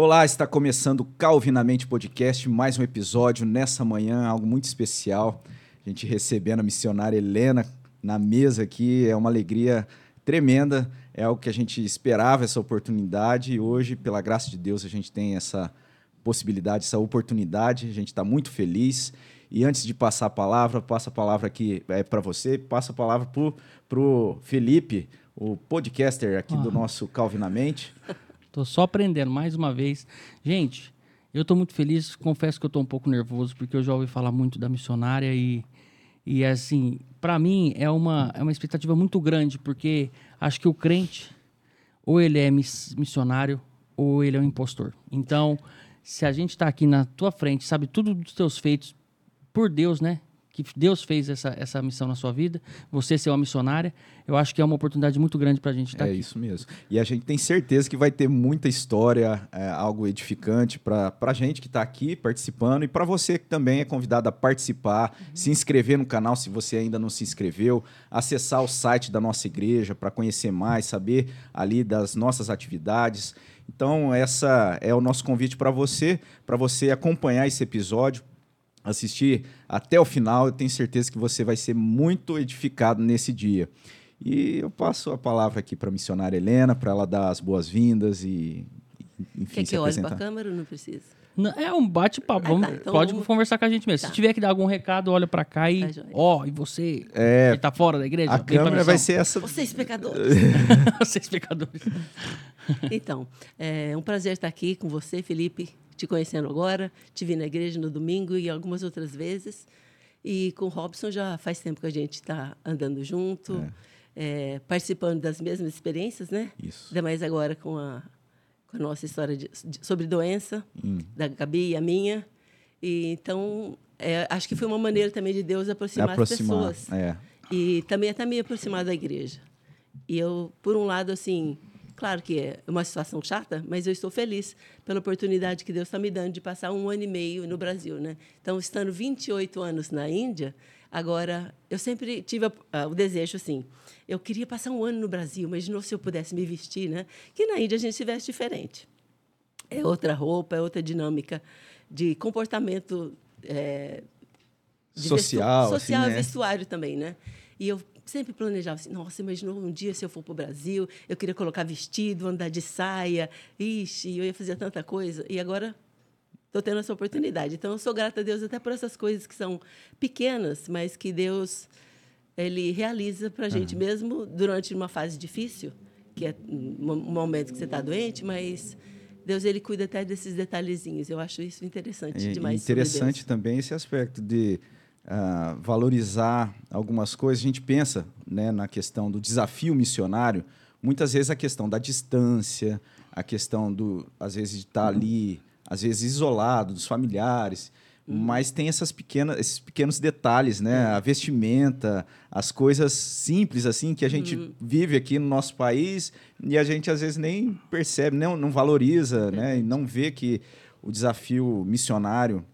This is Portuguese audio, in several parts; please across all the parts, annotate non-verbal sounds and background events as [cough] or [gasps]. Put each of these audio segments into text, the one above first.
Olá, está começando o Calvinamente Podcast, mais um episódio nessa manhã, algo muito especial. A gente recebendo a missionária Helena na mesa aqui, é uma alegria tremenda, é algo que a gente esperava essa oportunidade e hoje, pela graça de Deus, a gente tem essa possibilidade, essa oportunidade, a gente está muito feliz. E antes de passar a palavra, passa a palavra aqui é, para você, passa a palavra para o Felipe, o podcaster aqui do nosso Calvinamente. [laughs] Tô só aprendendo mais uma vez. Gente, eu tô muito feliz. Confesso que eu tô um pouco nervoso porque eu já ouvi falar muito da missionária e, e assim, para mim é uma, é uma expectativa muito grande porque acho que o crente ou ele é miss, missionário ou ele é um impostor. Então, se a gente está aqui na tua frente, sabe tudo dos teus feitos por Deus, né? Que Deus fez essa, essa missão na sua vida, você ser uma missionária, eu acho que é uma oportunidade muito grande para a gente estar é aqui. isso mesmo. E a gente tem certeza que vai ter muita história, é, algo edificante para a gente que está aqui participando e para você que também é convidado a participar, uhum. se inscrever no canal se você ainda não se inscreveu, acessar o site da nossa igreja para conhecer mais, saber ali das nossas atividades. Então, essa é o nosso convite para você, para você acompanhar esse episódio, assistir até o final. Eu tenho certeza que você vai ser muito edificado nesse dia. E eu passo a palavra aqui para a missionária Helena, para ela dar as boas-vindas e, enfim, Quer se que eu olhe apresentar. para a câmera ou não precisa? Não, É um bate-papo. Ah, tá, então pode vamos- conversar com a gente mesmo. Tá. Se tiver que dar algum recado, olha pra cá e. Tá. Ó, e você? É, que tá fora da igreja? A câmera vai ser essa. Vocês [laughs] pecadores. [laughs] Vocês pecadores. então, é um prazer estar aqui com você, Felipe, te conhecendo agora. Te vi na igreja no domingo e algumas outras vezes. E com o Robson já faz tempo que a gente está andando junto, é, participando das mesmas experiências, né? Isso. Ainda mais agora com a, com a nossa história de- de- sobre doença, Hum. da Gabi e a minha. E, então, é, acho que foi uma maneira também de Deus aproximar, aproximar. as pessoas. É. E também até me aproximar da igreja. E eu, por um lado, assim, claro que é uma situação chata, mas eu estou feliz pela oportunidade que Deus está me dando de passar um ano e meio no Brasil, né? Então, estando 28 anos na Índia, agora eu sempre tive a- a- o desejo assim, eu queria passar um ano no Brasil, mas novo se eu pudesse me vestir, né? Que na Índia a gente se veste diferente. É outra roupa, é outra dinâmica de comportamento é, de Social, vestu- assim, social e né? vestuário também, né? E eu sempre planejava assim, nossa, imaginou um dia se eu for para o Brasil, eu queria colocar vestido, andar de saia, ixi, eu ia fazer tanta coisa. E agora estou tendo essa oportunidade. Então, eu sou grata a Deus até por essas coisas que são pequenas, mas que Deus ele realiza para a gente mesmo durante uma fase difícil, que é um momento que você está doente, mas Deus ele cuida até desses detalhezinhos. Eu acho isso interessante E- demais. sobre interessante também esse aspecto de ah, valorizar algumas coisas. A gente pensa né, na questão do desafio missionário, muitas vezes a questão da distância, a questão do, às vezes, de estar ali, às vezes isolado dos familiares. Mas tem essas pequenas, esses pequenos detalhes, né? A vestimenta, as coisas simples assim que a gente vive aqui no nosso país e a gente às vezes nem percebe, não, não valoriza, né? E não vê que o desafio missionário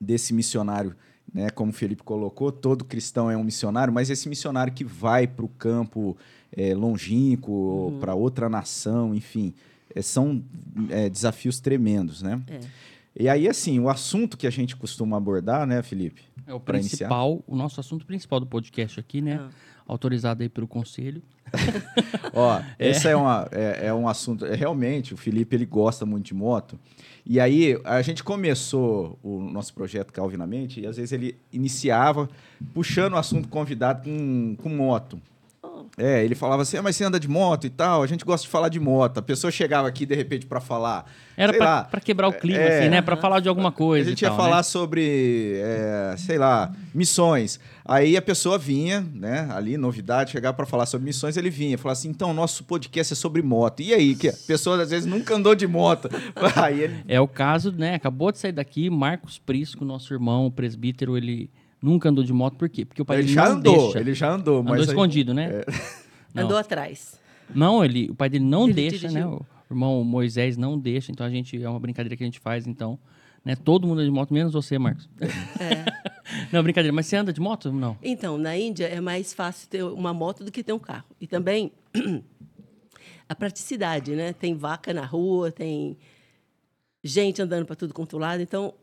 desse missionário, né, como o Felipe colocou, todo cristão é um missionário, mas esse missionário que vai para o campo é, longínquo, para outra nação, enfim, é, são é, desafios tremendos, né? É. E aí, assim, o assunto que a gente costuma abordar, né, Felipe? É o Pra principal, o nosso assunto principal do podcast aqui, né? Ah. Autorizado aí pelo conselho. [laughs] Ó, esse é, uma, é, é um assunto. É, realmente, o Felipe ele gosta muito de moto. E aí, a gente começou o nosso projeto Calvinamente e às vezes ele iniciava puxando o assunto convidado com, com moto. É, ele falava assim, ah, mas você anda de moto e tal, a gente gosta de falar de moto. A pessoa chegava aqui, de repente, para falar. Era pra quebrar o clima, é, assim, né? Pra falar de alguma coisa. a gente e ia tal, falar né? sobre, é, sei lá, missões. Aí a pessoa vinha, né, ali, novidade, chegava para falar sobre missões, ele vinha, falava assim, então, nosso podcast é sobre moto. E aí, que a pessoa às vezes nunca andou de moto. [laughs] Aí ele, É o caso, né? Acabou de sair daqui, Marcos Prisco, nosso irmão, o presbítero, ele nunca andou de moto, por quê? Porque o pai ele dele já não andou, deixa. ele já andou, Andou mas aí- escondido, né? Não. andou atrás. Não, ele, o pai dele não Ele deixa, né? dirigiu. O irmão Moisés não deixa, então a gente é uma brincadeira que a gente faz, então, né? Todo mundo anda de moto, menos você, Marcos. [laughs] não, brincadeira, mas você anda de moto? Não. Então, na Índia é mais fácil ter uma moto do que ter um carro. E também [clears throat] a praticidade, né? Tem vaca na rua, tem gente andando para tudo quanto lado. Então,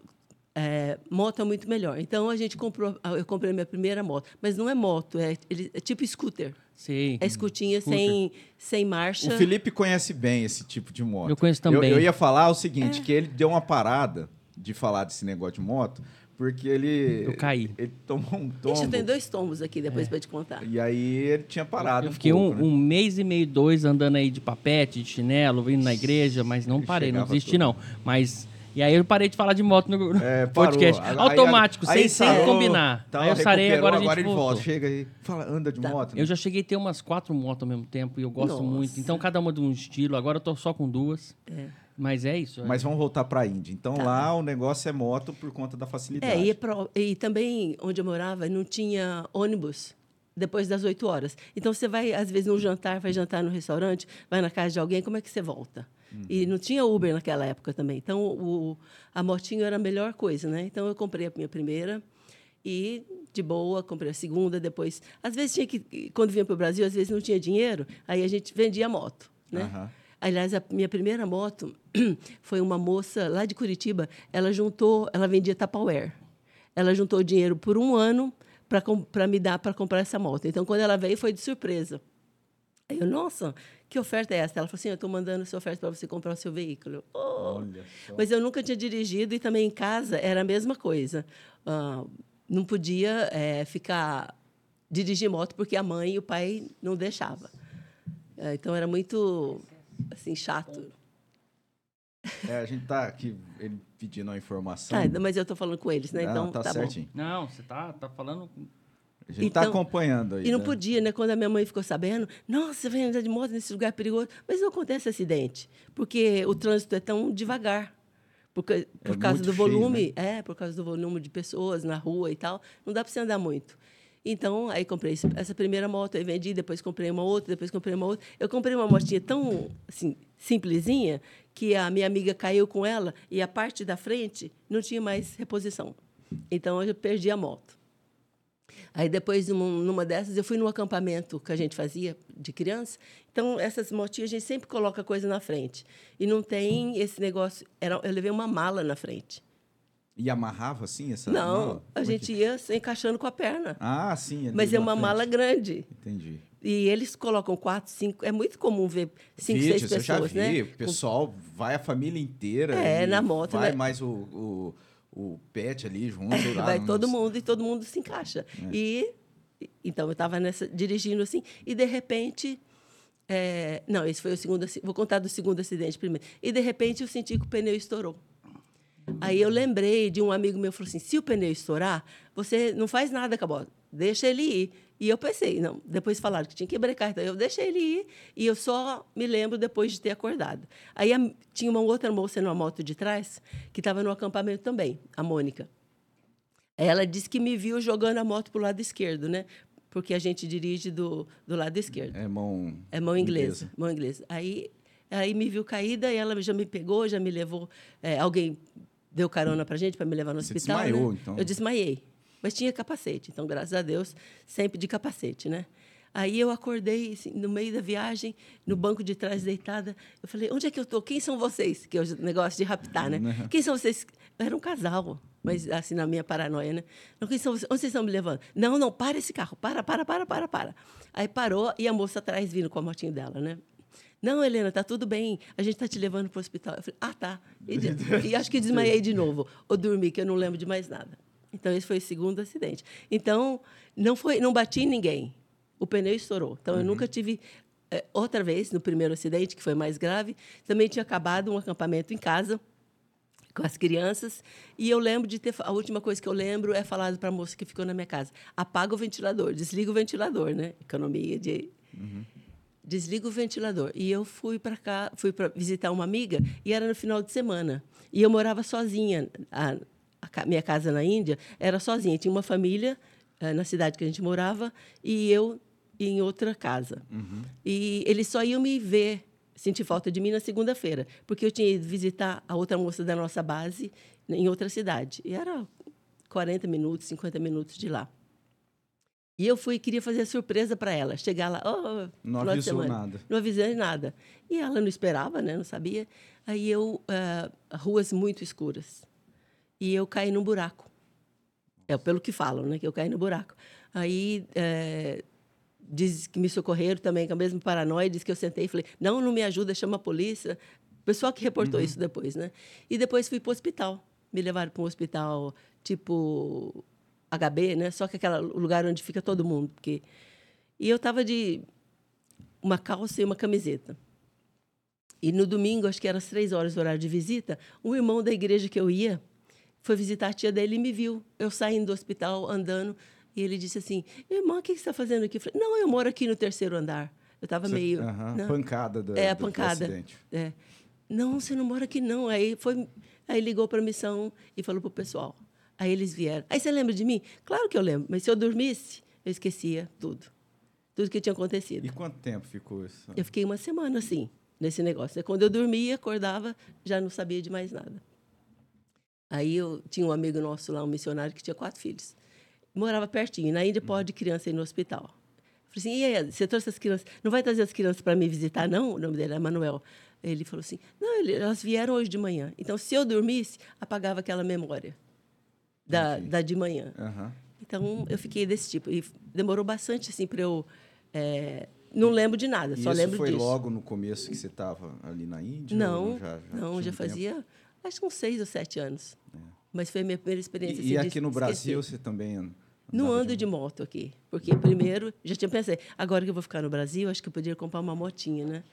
é, moto é muito melhor. Então a gente comprou, eu comprei a minha primeira moto, mas não é moto, é, ele, é tipo scooter. Sim. É escutinha sem, sem marcha. O Felipe conhece bem esse tipo de moto. Eu conheço também. Eu, eu ia falar o seguinte, que ele deu uma parada de falar desse negócio de moto, porque ele... Eu caí. Ele tomou um tombo. Ixi, eu tenho dois tombos aqui depois para te contar. E aí ele tinha parado Eu fiquei pouco, um, né? um mês e meio, dois, andando aí de papete, de chinelo, vindo na igreja, mas não parei, não desisti, não. Mas. E aí eu parei de falar de moto no, no É, [laughs] podcast. Aí- Automático, aí sem, sem sarou, combinar. tal, aí eu sarei, agora a gente agora volta. Chega aí, fala, anda de Tá. moto. né? Eu já cheguei a ter umas quatro motos ao mesmo tempo e eu gosto Nossa. muito. Então, cada uma de um estilo. Agora eu tô só com duas. É. Mas é isso. Mas vamos voltar para a Índia. Então Tá. lá o negócio é moto por conta da facilidade. É, e, é pro- e também onde eu morava não tinha ônibus depois das 8 horas. Então você vai, às vezes, num jantar, vai jantar no restaurante, vai na casa de alguém, como é que você volta? E não tinha Uber naquela época também. Então o, a motinho era a melhor coisa, né? Então eu comprei a minha primeira e de boa, comprei a segunda, depois. Às vezes tinha que. Quando vinha para o Brasil, às vezes não tinha dinheiro, aí a gente vendia a moto, né? Aham. Aliás, a minha primeira moto [clears throat] foi uma moça lá de Curitiba. Ela juntou, ela vendia Tupperware. Ela juntou dinheiro por um ano para me dar para comprar essa moto. Então, quando ela veio, foi de surpresa. Aí eu, nossa, que oferta é essa? Ela falou assim: eu estou mandando essa oferta para você comprar o seu veículo. "Oh." Olha só. Mas eu nunca tinha dirigido e também em casa era a mesma coisa. Ah, não podia eh, ficar dirigir moto porque a mãe e o pai não deixavam. Eh, então era muito assim chato. É, a gente tá aqui ele pedindo a informação. Tá, mas eu estou falando com eles, né? Não, Então tá, tá, bom. certinho. Não, você tá, tá falando. A gente tá Então- acompanhando aí. E não né? podia, né? Quando a minha mãe ficou sabendo, nossa, você vai andar de moto nesse lugar perigoso. Mas não acontece acidente, porque o trânsito é tão devagar. Porque, por É causa do cheio, volume, é, por causa do volume de pessoas na rua e tal, não dá para você andar muito. Então, aí comprei essa primeira moto, aí vendi, depois comprei uma outra, depois comprei uma outra. Eu comprei uma motinha tão, assim, simplesinha, que a minha amiga caiu com ela e a parte da frente não tinha mais reposição. Então, eu perdi a moto. Aí depois, numa, dessas, eu fui num acampamento que a gente fazia de criança. Então, essas motinhas, a gente sempre coloca coisa na frente. E não tem esse negócio... Era, eu levei uma mala na frente. E amarrava assim essa não, mala? a Como é gente que- ia se encaixando com a perna. Ah, sim. ali Mas é uma frente. mala grande. Entendi. E eles colocam quatro, cinco... É muito comum ver cinco, Vídeos, seis eu já pessoas, vi. né? O pessoal vai a família inteira. É, na moto, Vai né? mais o, o, o pet ali junto. [laughs] sei lá, vai não- todo mundo e todo mundo se encaixa. É. E então eu estava nessa dirigindo assim e de repente é, não, esse foi o segundo, vou contar do segundo acidente primeiro. E de repente eu senti que o pneu estourou. Aí eu lembrei de um amigo meu que falou assim: se o pneu estourar, você não faz nada com a moto, deixa ele ir. E eu pensei, não, depois falaram que tinha que brecar, então eu deixei ele ir e eu só me lembro depois de ter acordado. Aí a- tinha uma outra moça numa moto de trás que estava no acampamento também, a Mônica. Ela disse que me viu jogando a moto para o lado esquerdo, né? Porque a gente dirige do, do lado esquerdo. É mão. É mão inglesa, mão inglesa. Aí, aí me viu caída e ela já me pegou, já me levou. é, alguém deu carona para gente para me levar no Você hospital. desmaiou, né? então? Eu desmaiei, mas tinha capacete. Então, graças a Deus, sempre de capacete, né? Aí eu acordei assim, no meio da viagem, no banco de trás deitada. Eu falei: onde é que eu tô? Quem são vocês? Que é o negócio de raptar, né? Quem são vocês? Era um casal, mas assim na minha paranoia, né? Não, quem são vocês? Onde vocês estão me levando? Não, não, para esse carro, para, para, para, para, para. Aí parou e a moça atrás vindo com a motinha dela, né? Não, Helena, tá tudo bem. A gente tá te levando para o hospital. Eu falei, ah, tá. E, [laughs] e acho que desmaiei de novo. Ou dormi, que eu não lembro de mais nada. Então, esse foi o segundo acidente. Então, não, foi, não bati em ninguém. O pneu estourou. Então, eu nunca tive. eh, outra vez, no primeiro acidente, que foi mais grave, também tinha acabado um acampamento em casa com as crianças. E eu lembro de ter. A última coisa que eu lembro é falado para a moça que ficou na minha casa: apaga o ventilador, desliga o ventilador, né? Economia de. Desliga o ventilador. E eu fui para cá, fui para visitar uma amiga e era no final de semana. E eu morava sozinha. A, minha casa na Índia era sozinha. Tinha uma família eh, na cidade que a gente morava e eu em outra casa. E eles só iam me ver, sentir falta de mim na segunda-feira, porque eu tinha ido visitar a outra moça da nossa base em outra cidade. E era 40 minutos, 50 minutos de lá. E eu fui queria fazer surpresa para ela, chegar lá, oh, Não avisou semana. nada. Não avisei nada. E ela não esperava, né? Não sabia. Aí eu, ah, ruas muito escuras. E eu caí num buraco. É pelo que falam, né? Que eu caí no buraco. Aí é, diz que me socorreram também, com a mesma paranoia, diz que eu sentei e falei, não, não me ajuda, chama a polícia. O pessoal que reportou isso depois, né? E depois fui para o hospital. Me levaram para um hospital tipo HB, né? Só que aquele lugar onde fica todo mundo. Porque... E eu estava de uma calça e uma camiseta. E no domingo, acho que era às três horas do horário de visita, um irmão da igreja que eu ia foi visitar a tia dele e me viu. Eu saindo do hospital, andando, e ele disse assim: Irmã, o que você está fazendo aqui? Eu falei: Não, eu moro aqui no terceiro andar. Eu estava meio. Aham, não. Pancada do, É, a pancada. acidente. É. Não, você não mora aqui, não. Aí, foi, aí ligou para a missão e falou para o pessoal. Aí eles vieram. Aí você lembra de mim? Claro que eu lembro, mas se eu dormisse, eu esquecia tudo. Tudo que tinha acontecido. E quanto tempo ficou isso? Eu fiquei uma semana assim, nesse negócio. Quando eu dormia, acordava, já não sabia de mais nada. Aí eu tinha um amigo nosso lá, um missionário, que tinha quatro filhos. Morava pertinho. Na Índia pode criança ir no hospital. Eu falei assim, e aí, você trouxe as crianças? Não vai trazer as crianças para me visitar, não? O nome dele é Manuel. Ele falou assim, não, ele- elas vieram hoje de manhã. Então, se eu dormisse, apagava aquela memória da, da de manhã. Aham. Então, eu fiquei desse tipo. E demorou bastante, assim, para eu... é, não lembro de nada, E só isso lembro foi disso. logo no começo que você estava ali na Índia? Não, ou já, já não, já um tempo? Acho que uns seis ou sete anos. Mas foi a minha primeira experiência. E, e assim, de aqui no esquecer. Brasil você também Não ando de moto aqui, porque primeiro, já tinha pensado, agora que eu vou ficar no Brasil, acho que eu poderia comprar uma motinha, né?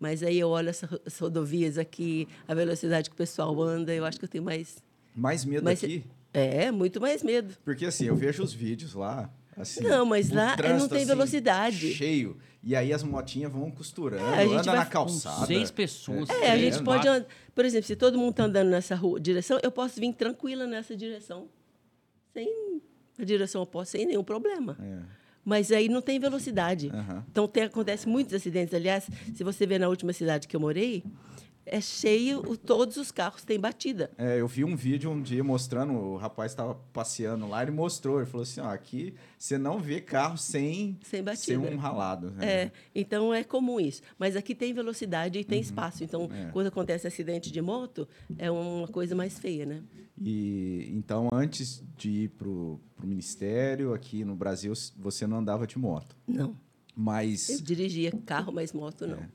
Mas aí eu olho essas ro- as rodovias aqui, a velocidade que o pessoal anda, eu acho que eu tenho mais... Mais medo Mas- aqui? É, muito mais medo. Porque assim, eu vejo os vídeos lá. Assim, Não, mas lá, é, não tem velocidade. Cheio. E aí as motinhas vão costurando, É, a gente anda vai na calçada. seis pessoas. É, a gente pode andar... Por exemplo, se todo mundo está andando nessa rua, direção, eu posso vir tranquila nessa direção, sem a direção oposta, sem nenhum problema. É. Mas aí não tem velocidade. Aham. Então tem, acontece muitos acidentes. Aliás, se você ver na última cidade que eu morei, é cheio, o- todos os carros têm batida. É, eu vi um vídeo um dia mostrando, o rapaz estava passeando lá, ele mostrou, ele falou assim, ó, aqui você não vê carro sem, Sem batida. ser um ralado. né? É, então é comum isso. Mas aqui tem velocidade e tem espaço. Então, É. quando acontece acidente de moto, é uma coisa mais feia, né? E então, antes de ir pro, pro ministério, aqui no Brasil, você não andava de moto. Não. Mas Eu dirigia carro, mas moto não. É.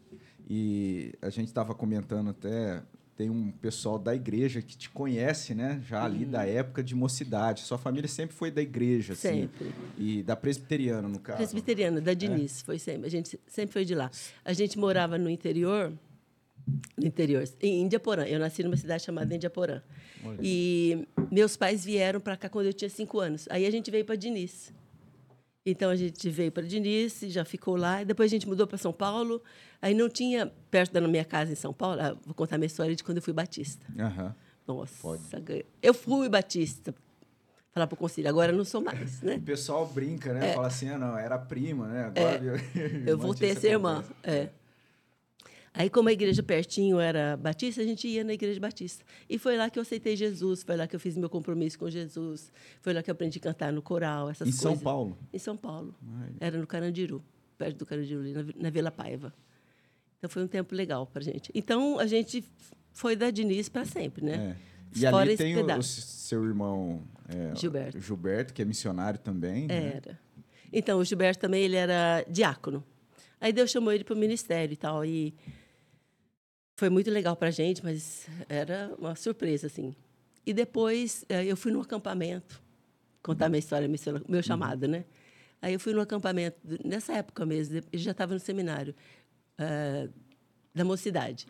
E a gente estava comentando até, tem um pessoal da igreja que te conhece, né? Já ali da época de mocidade. Sua família sempre foi da igreja, assim. Sempre. E da presbiteriana, no caso. Presbiteriana, da Diniz, foi sempre. A gente sempre foi de lá. A gente morava no interior, no interior, em Indiaporã. Eu nasci numa cidade chamada Indiaporã. E meus pais vieram para cá quando eu tinha cinco anos. Aí a gente veio para Diniz. Então a gente veio para Diniz, já ficou lá. e Depois a gente mudou para São Paulo. Aí não tinha perto da minha casa em São Paulo. ah, vou contar minha história de quando eu fui batista. Aham. Nossa, Pode. eu fui batista. Falar para o conselho, agora eu não sou mais, né? [laughs] O pessoal brinca, né? Fala assim, ah, não, era prima, né? Agora eu, É. [laughs] Eu voltei a ser irmã. É. Aí, como a igreja pertinho era batista, a gente ia na igreja batista. E foi lá que eu aceitei Jesus, foi lá que eu fiz meu compromisso com Jesus, foi lá que eu aprendi a cantar no coral, essas Em coisas. São Paulo. Em São Paulo. Ai. Era no Carandiru, perto do Carandiru, ali na, na Vila Paiva. Então, foi um tempo legal para gente. Então, a gente foi da Diniz para sempre, né? É. E Fora ali tem o, o seu irmão é, Gilberto. Gilberto, que é missionário também. né? Era. Então, o Gilberto também, ele era diácono. Aí Deus chamou ele para o ministério e tal. E foi muito legal para a gente, mas era uma surpresa, assim. E depois, eh, eu fui no acampamento, contar minha história, meu meu chamado, né? Aí eu fui no acampamento, nessa época mesmo, ele já estava no seminário, eh, da mocidade.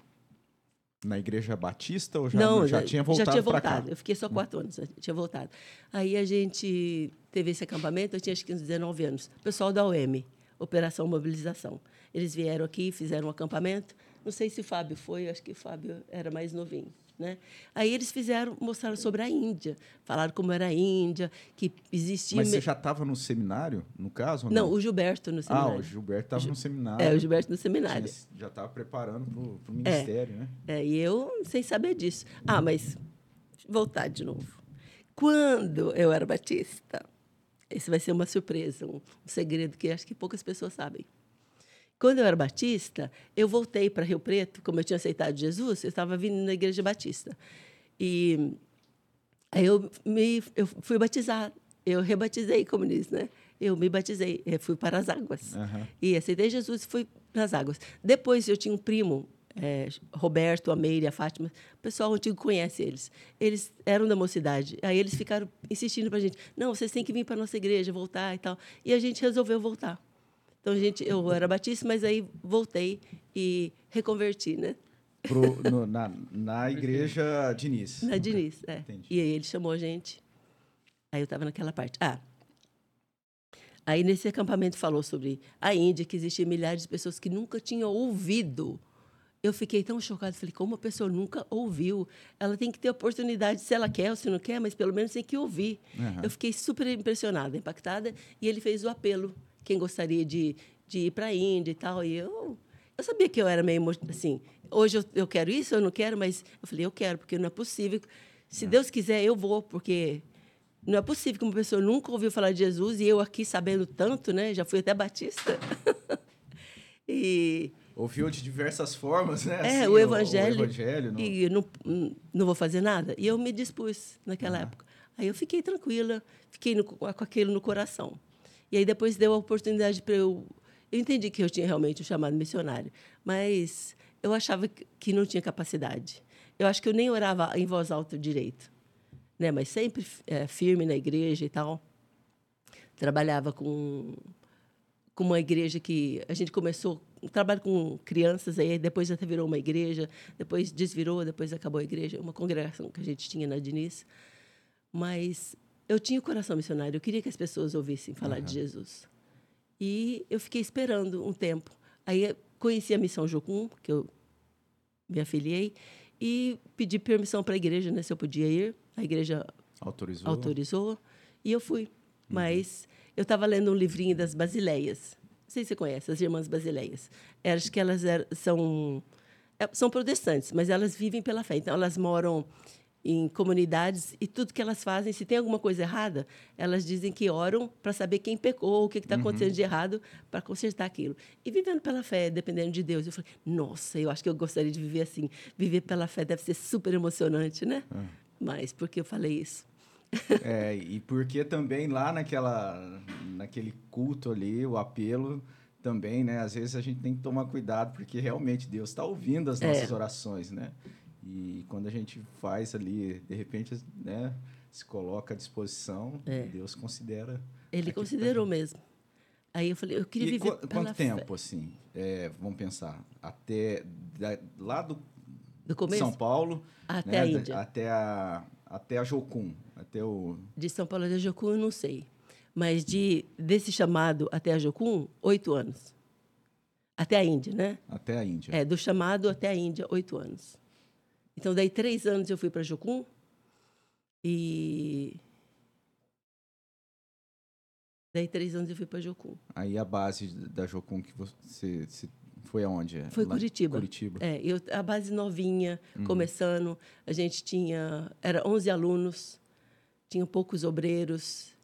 Na igreja batista ou já, Não, já tinha voltado já tinha voltado. cá? Eu fiquei só quatro anos, eu tinha voltado. Aí a gente teve esse acampamento, eu tinha acho que uns 19 anos. O pessoal da OM, Operação Mobilização. Eles vieram aqui, fizeram um acampamento. Não sei se o Fábio foi, acho que o Fábio era mais novinho. Né? Aí eles fizeram, mostraram sobre a Índia, falaram como era a Índia, que existia. Mas você já estava no seminário, no caso? ou Não, o Gilberto no Ah, seminário. o Gilberto estava no seminário. É, o Gilberto no seminário. Tinha- já estava preparando para o ministério, né? É, e eu sem saber disso. Ah, mas voltar de novo. Quando eu era batista, esse vai ser uma surpresa, um, um segredo que acho que poucas pessoas sabem. Quando eu era batista, eu voltei para Rio Preto, como eu tinha aceitado Jesus, eu estava vindo na igreja batista. E aí eu me eu fui batizar, eu rebatizei como diz, né? Eu me batizei, eu fui para as águas. Aham. E aceitei Jesus e fui nas águas. Depois eu tinha um primo, é, Roberto, a Meire, a Fátima, o pessoal antigo conhece eles. Eles eram da mocidade. Aí eles ficaram insistindo para a gente: não, vocês têm que vir para a nossa igreja, voltar e tal. E a gente resolveu voltar. Então, gente, eu era batista, mas aí voltei e reconverti, né? Pro, no- na, na igreja Diniz. Na Diniz, é. Entendi. E aí ele chamou a gente. Aí eu estava naquela parte. Ah, aí nesse acampamento falou sobre a Índia, que existiam milhares de pessoas que nunca tinham ouvido. Eu fiquei tão chocada. Falei, como a pessoa nunca ouviu? Ela tem que ter oportunidade, se ela quer ou se não quer, mas pelo menos tem que ouvir. Aham. Eu fiquei super impressionada, impactada. E ele fez o apelo. Quem gostaria de, de ir para a Índia e tal. E eu, eu sabia que eu era meio assim. Hoje eu, eu quero isso, eu não quero, mas eu falei, eu quero, porque não é possível. Se Deus quiser, eu vou, porque não é possível que uma pessoa nunca ouviu falar de Jesus e eu aqui sabendo tanto, né? Já fui até batista. [laughs] e Ouviu de diversas formas, né? é, Assim, o evangelho. O evangelho. no- E não, não vou fazer nada. E eu me dispus naquela Aham. época. Aí eu fiquei tranquila, fiquei no- com aquilo no coração. E aí depois deu a oportunidade para eu. Eu entendi que eu tinha realmente o chamado missionário, mas eu achava que- não tinha capacidade. Eu acho que eu nem orava em voz alta direito, né? Mas sempre eh, firme na igreja e tal. Trabalhava com com uma igreja que a gente começou um trabalho com crianças aí depois até virou uma igreja depois desvirou depois acabou a igreja uma congregação que a gente tinha na Diniz mas eu tinha o coração missionário eu queria que as pessoas ouvissem falar de Jesus e eu fiquei esperando um tempo aí eu conheci a missão Jocum que eu me afiliei e pedi permissão para a igreja né se eu podia ir a igreja Autorizou. autorizou e eu fui. Mas eu estava lendo um livrinho das Basileias. Não sei se você conhece, as Irmãs Basileias. É, Acho que elas eram- são, é, são protestantes, mas elas vivem pela fé. Então, elas moram em comunidades e tudo que elas fazem, se tem alguma coisa errada, elas dizem que oram para saber quem pecou, o que está acontecendo de errado, para consertar aquilo. E vivendo pela fé, dependendo de Deus. Eu falei, nossa, eu acho que eu gostaria de viver assim. Viver pela fé deve ser super emocionante, né? Mas por que eu falei isso? [laughs] É, e porque também lá naquela, naquele culto ali, o apelo também, né? Às vezes a gente tem que tomar cuidado, porque realmente Deus está ouvindo as É. nossas orações, né? E quando a gente faz ali, de repente, né? Se coloca à disposição, É. Deus considera. Ele considerou mesmo. Aí eu falei, eu queria E viver qu- quanto fé. tempo, assim? é, vamos pensar. Até da- lá do Do começo São Paulo até né, a da- Índia. até a até a Jocum, até o De São Paulo até Jocum, eu não sei. Mas de desse chamado até a Jocum, oito anos. Até a Índia, né? até a Índia. É, do chamado até a Índia, oito anos. Então, daí, três anos eu fui para Jocum. E... Daí, três anos eu fui para Jocum. Aí a base da Jocum que você, você foi aonde? Foi Lá- Curitiba. Curitiba. É, eu, a base novinha, começando. A gente tinha... Era 11 alunos, tinha poucos obreiros,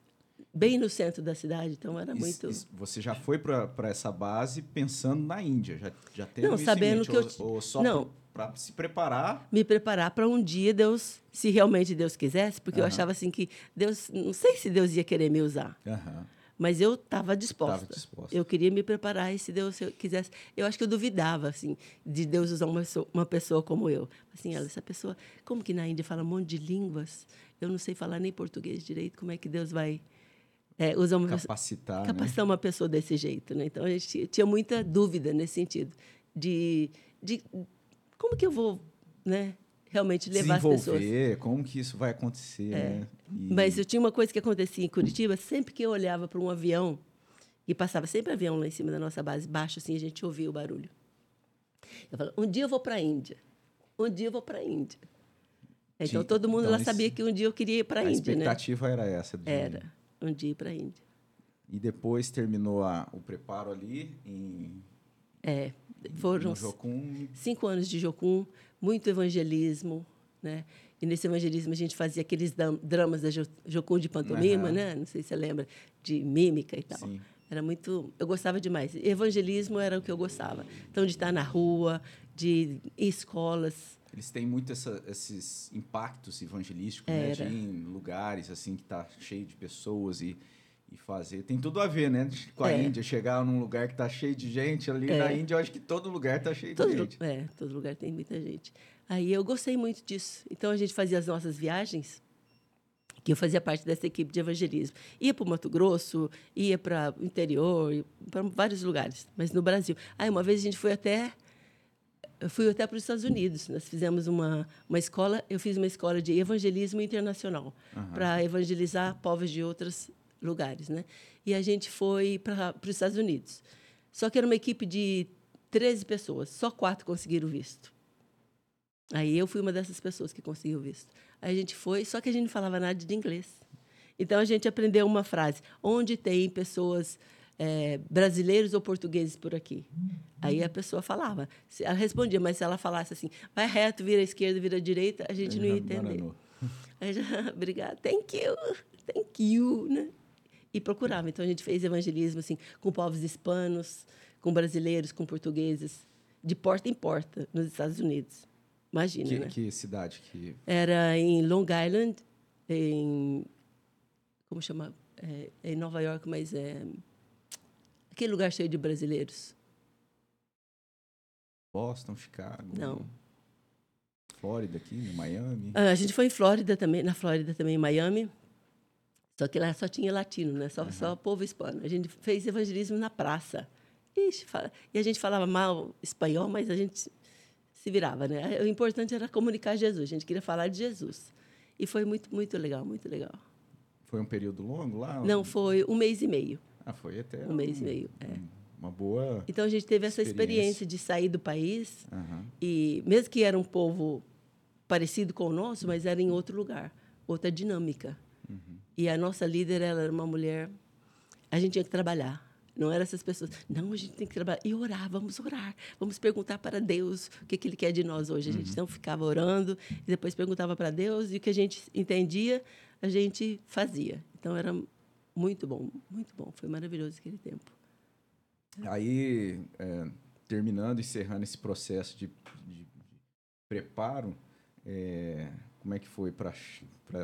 bem no centro da cidade, então era muito... e você já foi para essa base pensando na Índia? Já, já teve Não, isso sabendo mente, que eu ou, ti- ou só Não. Para se preparar? me preparar para um dia Deus, se realmente Deus quisesse, porque eu Aham. achava assim que Deus, não sei se Deus ia querer me usar, Aham. mas eu estava disposta. Tava disposta. Eu queria me preparar e se Deus quisesse, eu acho que eu duvidava assim de Deus usar uma pessoa, uma pessoa como eu. Assim, ela, essa pessoa, como que na Índia fala um monte de línguas, eu não sei falar nem português direito, como é que Deus vai é, usar uma pessoa, Capacitar, né? capacitar uma pessoa desse jeito, né? Então a gente tinha- tinha muita dúvida nesse sentido de, de como que eu vou, né, realmente levar as pessoas. É. Desenvolver, como que isso vai acontecer, né? E- Mas eu tinha uma coisa que acontecia em Curitiba, sempre que eu olhava para um avião e passava sempre avião lá em cima da nossa base, baixo assim, a gente ouvia o barulho. Eu falava, um dia eu vou para a Índia. Um dia eu vou para a Índia. Então Tinha- todo mundo então, lá sabia que um dia eu queria ir para a a Índia, né? expectativa era essa. de- Era, um dia ir para a Índia. E depois terminou a- o preparo ali em É, foram cinco anos de Jocum, muito evangelismo, né? E nesse evangelismo a gente fazia aqueles dramas da Jo- Jocum de pantomima, Aham. né? Não sei se você lembra, de mímica e tal. Sim. Era muito. Eu gostava demais. Evangelismo era o que eu gostava. Então, de estar na rua, de escolas. Eles têm muito essa, esses impactos evangelísticos, né? De Era. ir em lugares assim que tá cheio de pessoas e, e fazer. Tem tudo a ver, né? Com a É. Índia, chegar num lugar que tá cheio de gente ali É. na Índia, eu acho que todo lugar tá cheio Todo, de gente. é, todo lugar tem muita gente. Aí eu gostei muito disso. Então, a gente fazia as nossas viagens, que eu fazia parte dessa equipe de evangelismo. Ia para o Mato Grosso, ia para o interior, para vários lugares, mas no Brasil. Aí, uma vez a gente foi até. Eu fui até para os Estados Unidos. Nós fizemos uma, uma escola, eu fiz uma escola de evangelismo internacional, para evangelizar povos de outros lugares. Né? E a gente foi para os Estados Unidos. Só que era uma equipe de 13 pessoas, só quatro conseguiram visto. Aí eu fui uma dessas pessoas que conseguiu visto. Aí a gente foi, só que a gente não falava nada de inglês. Então a gente aprendeu uma frase: onde tem pessoas eh, brasileiros ou portugueses por aqui? Aí a pessoa falava. Ela respondia, mas se ela falasse assim, vai reto, vira à esquerda, vira à direita, a gente não ia entender. Maraná. Aí já, [laughs] obrigada, thank you, thank you, né? E procurava. Então a gente fez evangelismo assim com povos hispanos, com brasileiros, com portugueses, de porta em porta nos Estados Unidos. Imagina, Que, né? que cidade que. Era em Long Island, em como chama? É, é em Nova York, mas é aquele lugar cheio de brasileiros. Boston, Chicago. Não. Flórida aqui, Miami. Ah, a gente foi em Flórida também, na Flórida também, em Miami. Só que lá só tinha latino, né? Só, só povo hispano. A gente fez evangelismo na praça. Ixi, fala- E a gente falava mal espanhol, mas a gente se virava, né? O importante era comunicar Jesus. A gente queria falar de Jesus. E foi muito, muito legal, muito legal. Foi um período longo lá? Não, foi um mês e meio. Ah, foi até. Um mês e meio, é. Uma boa. Então a gente teve essa Experiência. experiência de sair do país Aham. e mesmo que era um povo parecido com o nosso, mas era em outro lugar, outra dinâmica. E a nossa líder ela era uma mulher. A gente tinha que trabalhar. Não eram essas pessoas. Não, a gente tem que trabalhar e orar. Vamos orar. Vamos perguntar para Deus o que, que Ele quer de nós hoje. A gente então ficava orando e depois perguntava para Deus e o que a gente entendia a gente fazia. Então era muito bom, muito bom. Foi maravilhoso aquele tempo. Aí, é, terminando, encerrando esse processo de, de- de preparo, é, como é que foi para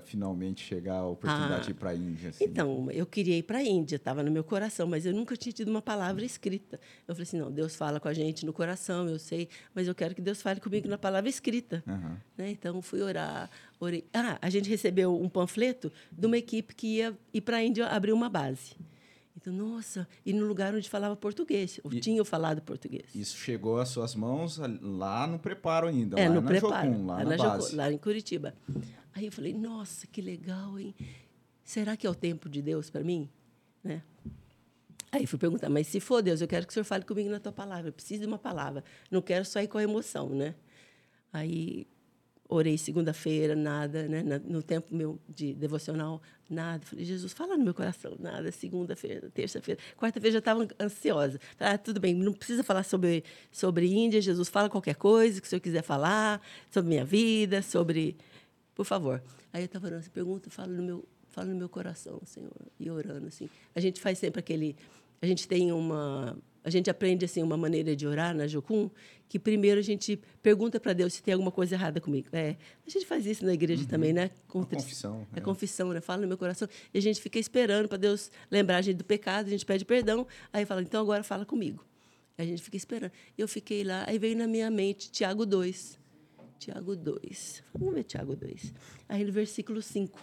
finalmente chegar a oportunidade Ah, de ir para a Índia? assim? Então, eu queria ir para a Índia, estava no meu coração, mas eu nunca tinha tido uma palavra escrita. Eu falei assim: não, Deus fala com a gente no coração, eu sei, mas eu quero que Deus fale comigo na palavra escrita. Aham. Né? Então, fui orar. Orei. Ah, a gente recebeu um panfleto de uma equipe que ia ir para a Índia abrir uma base. Então, nossa, e no lugar onde falava português, ou E- tinham falado português. Isso chegou às suas mãos lá no preparo ainda, É, lá no na preparo, Jocum, lá lá, na, na Jocum, base. lá em Curitiba. Aí eu falei, nossa, que legal, hein? Será que é o tempo de Deus para mim? Né? Aí fui perguntar, mas se for Deus, eu quero que o senhor fale comigo na tua palavra. Eu preciso de uma palavra. Não quero só ir com a emoção, né? Aí orei segunda-feira, nada, né? No tempo meu de devocional, nada. Falei, Jesus, fala no meu coração, nada. Segunda-feira, terça-feira, quarta-feira já estava ansiosa. Falei, ah, tudo bem, não precisa falar sobre, sobre Índia, Jesus, fala qualquer coisa que o senhor quiser falar, sobre minha vida, sobre. Por favor. Aí eu estava orando, pergunta, fala no meu, fala no meu coração, Senhor, e orando assim. A gente faz sempre aquele, a gente tem uma, a gente aprende assim uma maneira de orar na Jocum, que primeiro a gente pergunta para Deus se tem alguma coisa errada comigo. É, a gente faz isso na igreja também, né? Com Uma tri- confissão, É é. confissão, né? Fala no meu coração. E a gente fica esperando para Deus lembrar a gente do pecado, a gente pede perdão, aí fala, então agora fala comigo. A gente fica esperando. Eu fiquei lá, aí veio na minha mente Tiago 2. Tiago 2. Vamos ver Tiago 2. Aí no versículo 5.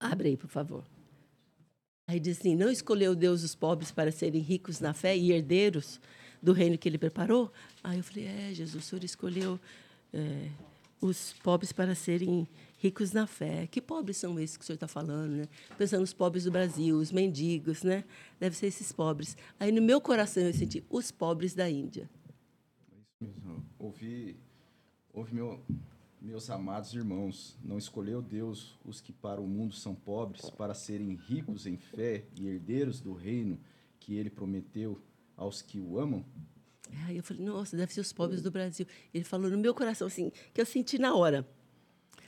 Abre aí, por favor. Aí diz assim: Não escolheu Deus os pobres para serem ricos na fé e herdeiros do reino que ele preparou? Aí eu falei: É, Jesus, o Senhor escolheu é, os pobres para serem ricos na fé. Que pobres são esses que o Senhor está falando, né? Pensando nos pobres do Brasil, os mendigos, né? Deve ser esses pobres. Aí no meu coração eu senti: os pobres da Índia. Isso mesmo. Ouvi, ouvi meu, meus amados irmãos, não escolheu Deus os que para o mundo são pobres, para serem ricos em fé e herdeiros do reino que ele prometeu aos que o amam? Aí eu falei, nossa, deve ser os pobres do Brasil. Ele falou no meu coração, assim, que eu senti na hora.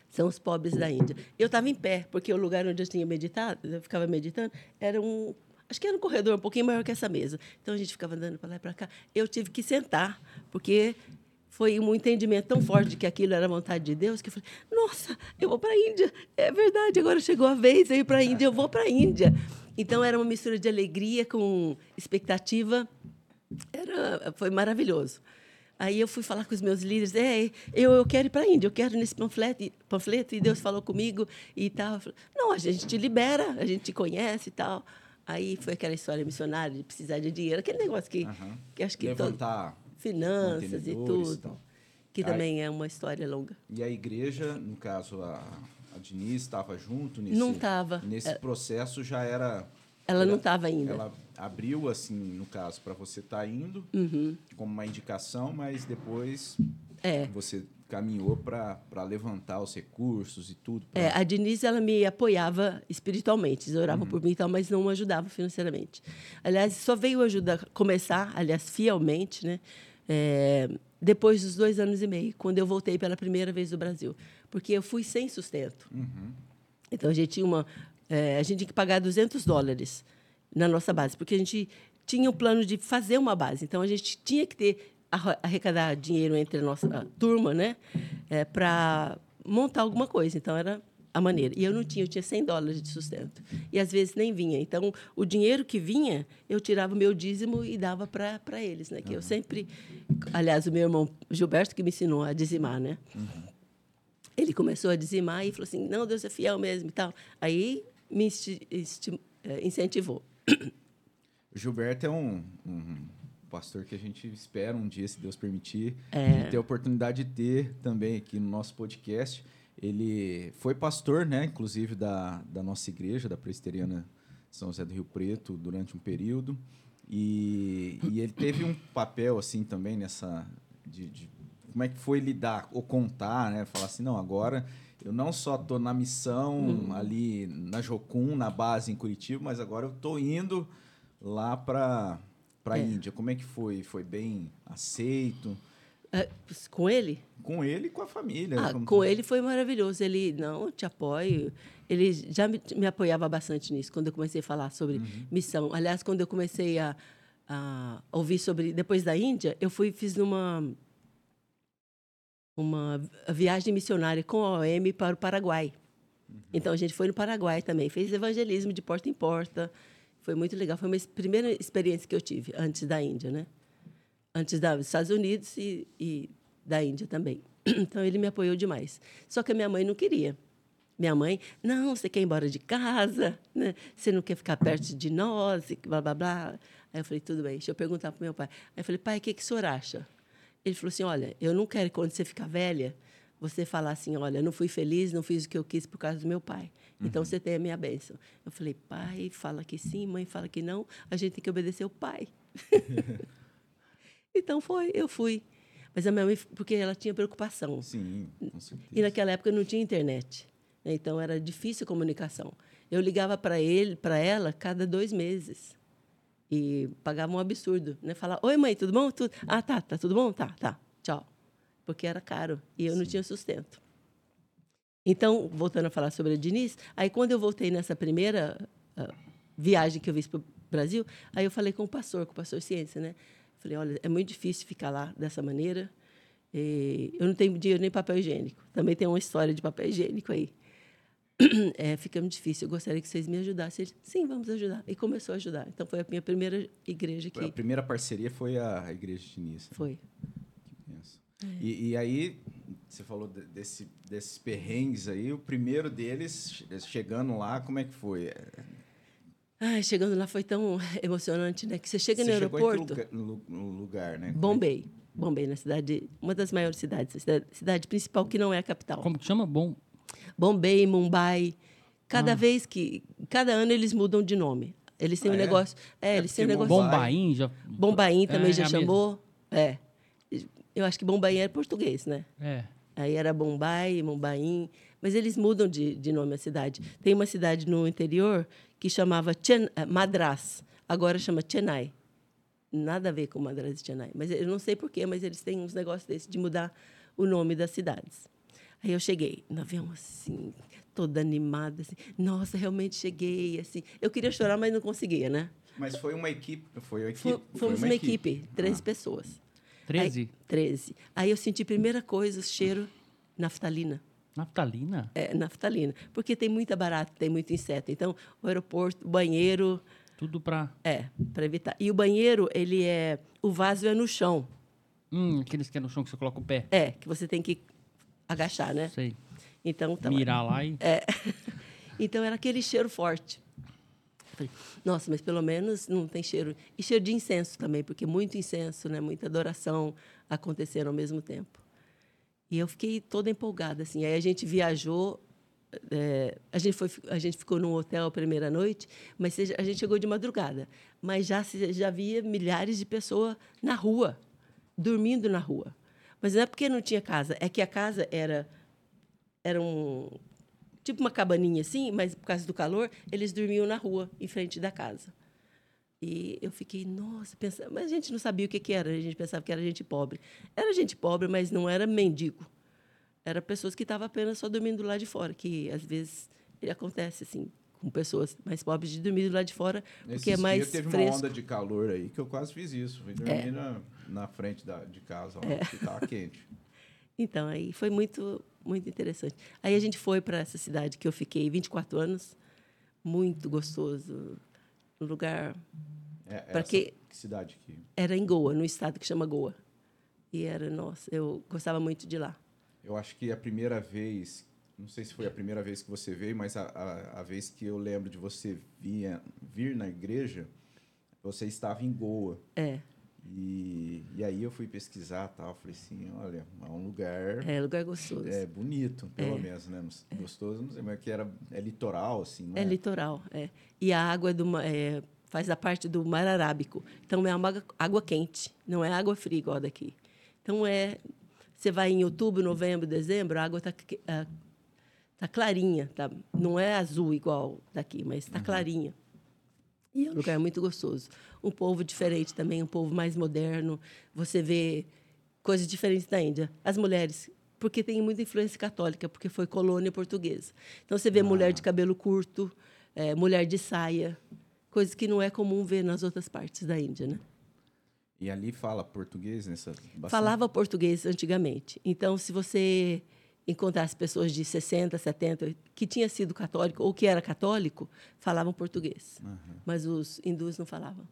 São os pobres da Índia. Eu estava em pé, porque o lugar onde eu tinha meditado, eu ficava meditando, era um, Acho que era um corredor um pouquinho maior que essa mesa. Então a gente ficava andando para lá e para cá. Eu tive que sentar, porque foi um entendimento tão forte de que aquilo era vontade de Deus que eu falei: nossa, eu vou para a Índia. É verdade, agora chegou a vez, eu ir para a Índia, eu vou para a Índia. Então era uma mistura de alegria com expectativa. Era, foi maravilhoso. Aí eu fui falar com os meus líderes, é, eu, eu quero ir para a Índia, eu quero nesse panfleto, panfleto, e Deus falou comigo e tal. Não, a gente te libera, a gente te conhece e tal. Aí foi aquela história missionária de precisar de dinheiro, aquele negócio que, uhum. que acho que levantar todo, finanças e tudo, que também é uma história longa. E a igreja, no caso a, a Diniz estava junto nesse não estava nesse é, processo já era ela não estava ainda. Ela abriu, assim, no caso, para você estar tá indo, uhum. como uma indicação, mas depois é. você caminhou para levantar os recursos e tudo. Pra... É, a Denise ela me apoiava espiritualmente, orava uhum. por mim e tal, mas não me ajudava financeiramente. Aliás, só veio ajudar começar, aliás, fielmente, né? É, depois dos dois anos e meio, quando eu voltei pela primeira vez do Brasil, porque eu fui sem sustento. Uhum. Então a gente tinha uma é, a gente tinha que pagar 200 dólares na nossa base, porque a gente tinha o um plano de fazer uma base. Então, a gente tinha que ter arrecadar dinheiro entre a nossa turma, né, é, para montar alguma coisa. Então, era a maneira. E eu não tinha, eu tinha 100 dólares de sustento. E às vezes nem vinha. Então, o dinheiro que vinha, eu tirava o meu dízimo e dava para eles, né? Que uhum. eu sempre, aliás, o meu irmão Gilberto que me ensinou a dizimar, né? Uhum. Ele começou a dizimar e falou assim: "Não, Deus é fiel mesmo" e tal. Aí me é, incentivou. O Gilberto é um, um, pastor que a gente espera um dia, se Deus permitir, é. ter a oportunidade de ter também aqui no nosso podcast. Ele foi pastor, né, inclusive, da, da nossa igreja, da Presbiteriana São José do Rio Preto, durante um período. E, e ele teve um papel, assim, também nessa... De, de, como é que foi lidar ou contar, né? Falar assim, não, agora eu não só estou na missão uhum. ali na Jocum, na base em Curitiba, mas agora eu estou indo lá para para a é. Índia. Como é que foi? Foi bem aceito? É, com ele? Com ele e com a família. Ah. Com ele foi maravilhoso. Ele, não, te apoio. Ele já me, me apoiava bastante nisso, quando eu comecei a falar sobre uhum. missão. Aliás, quando eu comecei a, a ouvir sobre... Depois da Índia, eu fui fiz numa uma viagem missionária com a OM para o Paraguai. Uhum. Então a gente foi no Paraguai também, fez evangelismo de porta em porta. Foi muito legal, foi uma primeira experiência que eu tive antes da Índia, né? Antes dos Estados Unidos e, e da Índia também. [clears throat] Então ele me apoiou demais. Só que a minha mãe não queria. Minha mãe, não, você quer ir embora de casa, né? Você não quer ficar perto de nós, blá blá blá. Aí eu falei, tudo bem, deixa eu perguntar para meu pai. Aí eu falei, pai, o que, que o senhor acha? Ele falou assim: Olha, eu não quero que quando você ficar velha, você falar assim: Olha, não fui feliz, não fiz o que eu quis por causa do meu pai. Então uhum. você tem a minha bênção. Eu falei: Pai, fala que sim, mãe, fala que não. A gente tem que obedecer o pai. [laughs] então foi, eu fui. Mas a minha mãe, porque ela tinha preocupação. Sim, com certeza. E naquela época não tinha internet. Né? Então era difícil a comunicação. Eu ligava para ele, para ela, cada dois meses e pagava um absurdo, né? Falar, oi mãe, tudo bom? Tudo... Ah, tá, tá tudo bom? Tá, tá, tchau. Porque era caro e eu Sim. não tinha sustento. Então, voltando a falar sobre a Diniz, aí quando eu voltei nessa primeira uh, viagem que eu fiz para o Brasil, aí eu falei com o pastor, com o pastor Ciência, né? Falei, olha, é muito difícil ficar lá dessa maneira. eu não tenho dinheiro nem papel higiênico. Também tem uma história de papel higiênico aí. [clears throat] é, fica muito difícil. Eu gostaria que vocês me ajudassem. Ele, sim, vamos ajudar. E começou a ajudar. Então foi a minha primeira igreja aqui. A primeira parceria foi a igreja de Nice. Foi. É. E, e, aí, você falou desse, desses perrengues aí. O primeiro deles, chegando lá, como é que foi? Ai, chegando lá foi tão [laughs] emocionante, né? Que você chega você no aeroporto. Lugar, no lugar, né? Bombay. Bombay, na cidade, uma das maiores cidades, cidade, cidade principal que não é a capital. Como que chama? Bom. Bombay, Mumbai. Cada ah. vez que. Cada ano eles mudam de nome. Eles têm ah, um é? negócio. É, é eles têm um negócio. Bombaim já. Bombaim também é, já é chamou. É. Eu acho que Bombaim é português, né? É. Aí era Bombay, Mumbaim. Mas eles mudam de, de nome a cidade. Tem uma cidade no interior que chamava Chen, eh, Madras. Agora chama Chennai. Nada a ver com Madras e Chennai. Mas eu não sei porquê, mas eles têm uns negócios desses de mudar o nome das cidades. Aí eu cheguei no avião assim, toda animada, assim. Nossa, realmente cheguei, assim. Eu queria chorar, mas não conseguia, né? Mas foi uma equipe, foi uma equipe. Foi, foi fomos uma equipe, três Ah. pessoas. 13? Aí, 13. Aí eu senti, primeira coisa, o cheiro naftalina. Naftalina? É, naftalina. Porque tem muita barata, tem muito inseto. Então, o aeroporto, o banheiro, Tudo pra. é, para evitar. E o banheiro, ele é. O vaso é no chão. Hum, aqueles que é no chão que você coloca o pé. É, que você tem que agachar, né? Sei. Então, tá Mirar lá e. [laughs] Então era aquele cheiro forte. Falei, Nossa, mas pelo menos não tem cheiro. E cheiro de incenso também, porque muito incenso, né? muita adoração aconteceram ao mesmo tempo. E eu fiquei toda empolgada. Assim. Aí a gente viajou, é, a, gente foi, a gente ficou num hotel a primeira noite, mas a gente chegou de madrugada. Mas já, já havia milhares de pessoas na rua, dormindo na rua. Mas não é porque não tinha casa, é que a casa era, era um, tipo uma cabaninha assim, mas por causa do calor, eles dormiam na rua, em frente da casa. E eu fiquei, nossa, pensando, mas a gente não sabia o que, que era, a gente pensava que era gente pobre. Era gente pobre, mas não era mendigo. Era pessoas que estavam apenas só dormindo lá de fora, que às vezes ele acontece assim, com pessoas mais pobres de dormir do lado de fora, porque é mais dias teve fresco. É. uma onda de calor aí que eu quase fiz isso. Fui dormir na, na frente da, de casa, lá, que tava quente. [laughs] Então, aí foi muito, muito interessante. Aí a gente foi para essa cidade que eu fiquei 24 anos, muito gostoso, lugar É, Pra essa- que- que cidade aqui? era em Goa, no estado que chama Goa. E era, nossa, eu gostava muito de lá. Eu acho que a primeira vez, não sei se foi a primeira vez que você veio, mas a, a, a vez que eu lembro de você via, vir na igreja, você estava em Goa. É, E, e aí eu fui pesquisar tal, falei assim, olha, é um lugar é lugar gostoso. é, É, bonito, pelo menos, né? Sei- Gostoso, não sei, mas que era é litoral, assim, não é? litoral, é. E a água é do, é, faz a parte do mar Arábico. Então é uma água, água quente, não é água fria igual daqui. Então é, você vai em outubro, novembro, dezembro, a água está tá clarinha, tá? Não é azul igual daqui, mas está clarinha. E é um lugar muito gostoso. Um povo diferente também, um povo mais moderno. Você vê coisas diferentes da Índia. As mulheres, porque tem muita influência católica, porque foi colônia portuguesa. Então você vê mulher de cabelo curto, eh, mulher de saia, coisas que não é comum ver nas outras partes da Índia, né? E ali fala português nessa bastante? Falava português antigamente. Então, se você encontrasse pessoas de 60, 70 que tinha sido católico ou que era católico, falavam português. Mas os hindus não falavam.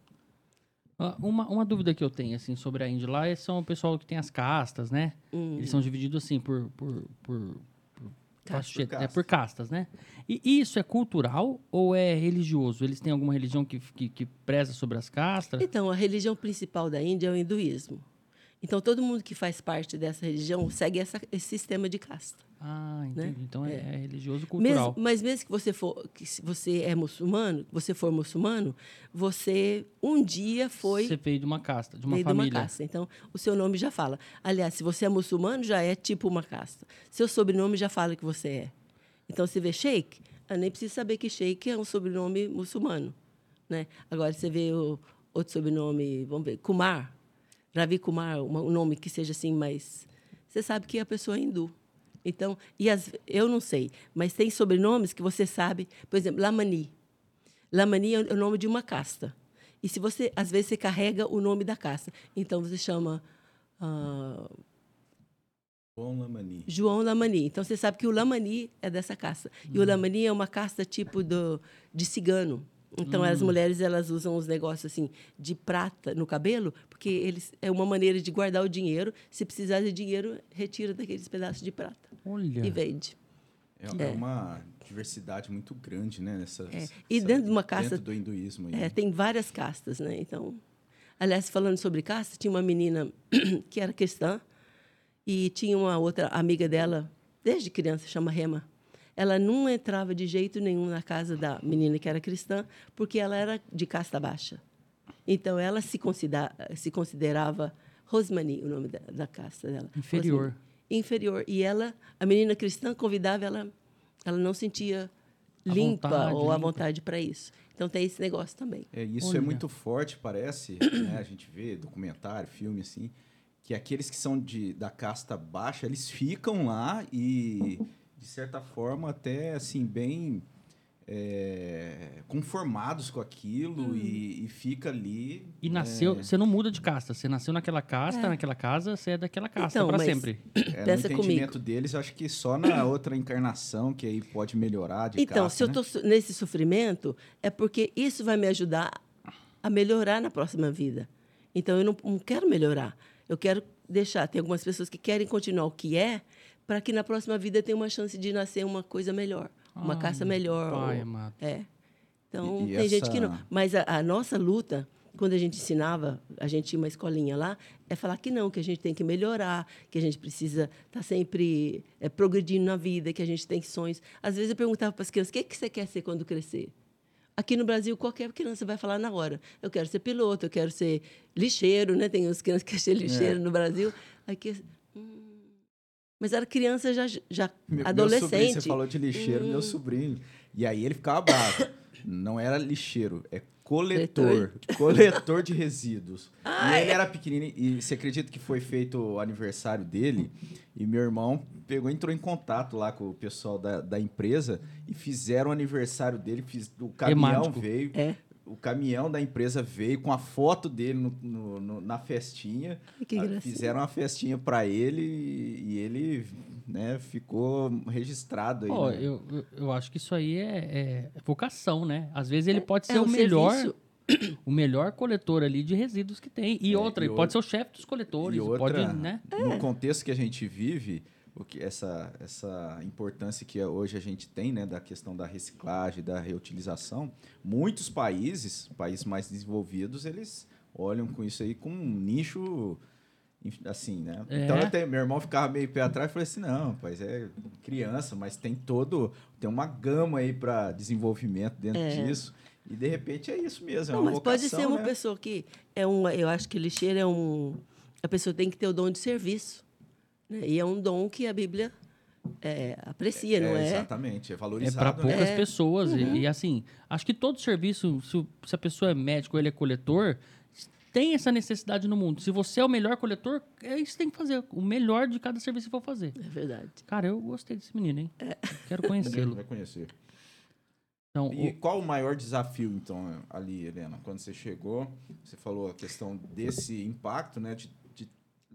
Ah, Uma, uma dúvida que eu tenho, assim, sobre a Índia lá é são o pessoal que tem as castas, né? Hum. Eles são divididos, assim, por... por, por, por, Castas. faixa- Por é, por castas, né? E isso é cultural ou é religioso? Eles têm alguma religião que, que, que preza sobre as castas? Então, a religião principal da Índia é o hinduísmo. Então, todo mundo que faz parte dessa religião segue essa- esse sistema de casta. Ah, entendi. Então é, É. é religioso Mesmo, cultural. mas mesmo que você for, que se você é muçulmano, você for muçulmano, você um dia foi Você veio de uma casta, de uma veio de uma família. casta. Então, o seu nome já fala. Aliás, se você é muçulmano, já é tipo uma casta. Seu sobrenome já fala que você é. Então, você vê Sheikh, eu nem precisa saber que Sheikh é um sobrenome muçulmano. Né? Agora, você vê o outro sobrenome, vamos ver, Kumar, Ravi Kumar, uma- um nome que seja assim, mas você sabe que a pessoa é hindu. Então, e as, eu não sei, mas tem sobrenomes que você sabe, por exemplo, Lamani. Lamani é o nome de uma casta. E se você, às vezes, você carrega o nome da casta. Então, você chama ah, Bom Lamani. João Lamani. Então, você sabe que o Lamani é dessa casta. E o Lamani é uma casta tipo do, de cigano. Então, as mulheres elas usam os negócios assim de prata no cabelo, porque eles é uma maneira de guardar o dinheiro. Se precisar de dinheiro, retira daqueles pedaços de prata Olha. e vende. É, é uma diversidade muito grande, né? Nessa, É. E dentro de uma casta- Dentro do hinduísmo. aí. É, tem várias castas, né? Então, aliás, falando sobre casta, tinha uma menina [clears throat] que era cristã e tinha uma outra amiga dela, desde criança, chama Rema. Ela não entrava de jeito nenhum na casa da menina que era cristã, porque ela era de casta baixa. Então, ela se, considera, se considerava Rosmani, o nome da, da casta dela. Inferior. Rosmani. Inferior. E ela, a menina cristã, convidava ela, ela não sentia limpa vontade, ou à vontade para isso. Então, tem esse negócio também. É, isso Olha. é muito forte, parece, né? [coughs] A gente vê documentário, filme assim, que aqueles que são de, da casta baixa, eles ficam lá e, de certa forma, até assim, bem é, conformados com aquilo Hum. e, e fica ali. E nasceu, é, você não muda de casta. Você nasceu naquela casta, É. naquela casa, você é daquela casta Então, pra mas- sempre. [coughs] é, no pensa entendimento deles, eu acho que só na outra encarnação que aí pode melhorar de Então, casta, se eu né? estou nesse sofrimento, é porque isso vai me ajudar a melhorar na próxima vida. Então, eu não, não quero melhorar. Eu quero deixar. Tem algumas pessoas que querem continuar o que é, para que na próxima vida tenha uma chance de nascer uma coisa melhor, uma Ah, caça melhor. Pai ou- é. Então, E- e tem gente que não. essa- Mas a, a nossa luta, quando a gente ensinava, a gente tinha uma escolinha lá, é falar que não, que a gente tem que melhorar, que a gente precisa estar sempre é, progredindo na vida, que a gente tem sonhos. Às vezes eu perguntava para as crianças: o que, que você quer ser quando crescer? Aqui no Brasil, qualquer criança vai falar na hora. Eu quero ser piloto, eu quero ser lixeiro, né? Tem os crianças que querem ser lixeiro no Brasil. Aqui, hum. Mas era criança já, já Meu- Meu adolescente. sobrinho, você falou de lixeiro, Hum. meu sobrinho. E aí ele ficava bravo. Não era lixeiro, é coletor. Coletor de resíduos. Ah, e ele é? era pequenininho. E você acredita que foi feito o aniversário dele? E meu irmão pegou, entrou em contato lá com o pessoal da, da empresa e fizeram o aniversário dele. Fiz, o caminhão veio. É. O caminhão da empresa veio com a foto dele no- no- no- na festinha. Que gracinha. Fizeram uma festinha para ele e, e ele né, ficou registrado aí. Pô, né? eu, eu, acho que isso aí é, é vocação, né? Às vezes ele pode ser é o melhor, serviço. [clears throat] o melhor coletor ali de resíduos que tem. E É, outra, e ele pode outra- ser o chefe dos coletores, E outra, pode, né? no contexto que a gente vive, o que essa, essa importância que hoje a gente tem, né, da questão da reciclagem, da reutilização, muitos países, países mais desenvolvidos, eles olham com isso aí como um nicho assim, né? É. Então tenho- meu irmão ficava meio pé atrás e falei assim, não, rapaz, é criança, mas tem todo, tem uma gama aí para desenvolvimento dentro É. disso. E de repente é isso mesmo, é Não, uma mas pode vocação, ser uma né? pessoa que é um, eu acho que lixeiro é um, a pessoa tem que ter o dom de serviço? E é um dom que a Bíblia é, aprecia, não é? Exatamente, é É valorizado. para né? poucas É. pessoas. E- E, assim, acho que todo serviço, se, se a pessoa é médico ou ele é coletor, tem essa necessidade no mundo. Se você é o melhor coletor, é isso que tem que fazer. O melhor de cada serviço que for fazer. É verdade. Cara, eu gostei desse menino, hein? É. Quero conhecê-lo. vai conhecer. Então, E o- qual o maior desafio, então, ali, Helena? Quando você chegou, você falou a questão desse impacto, né? De, de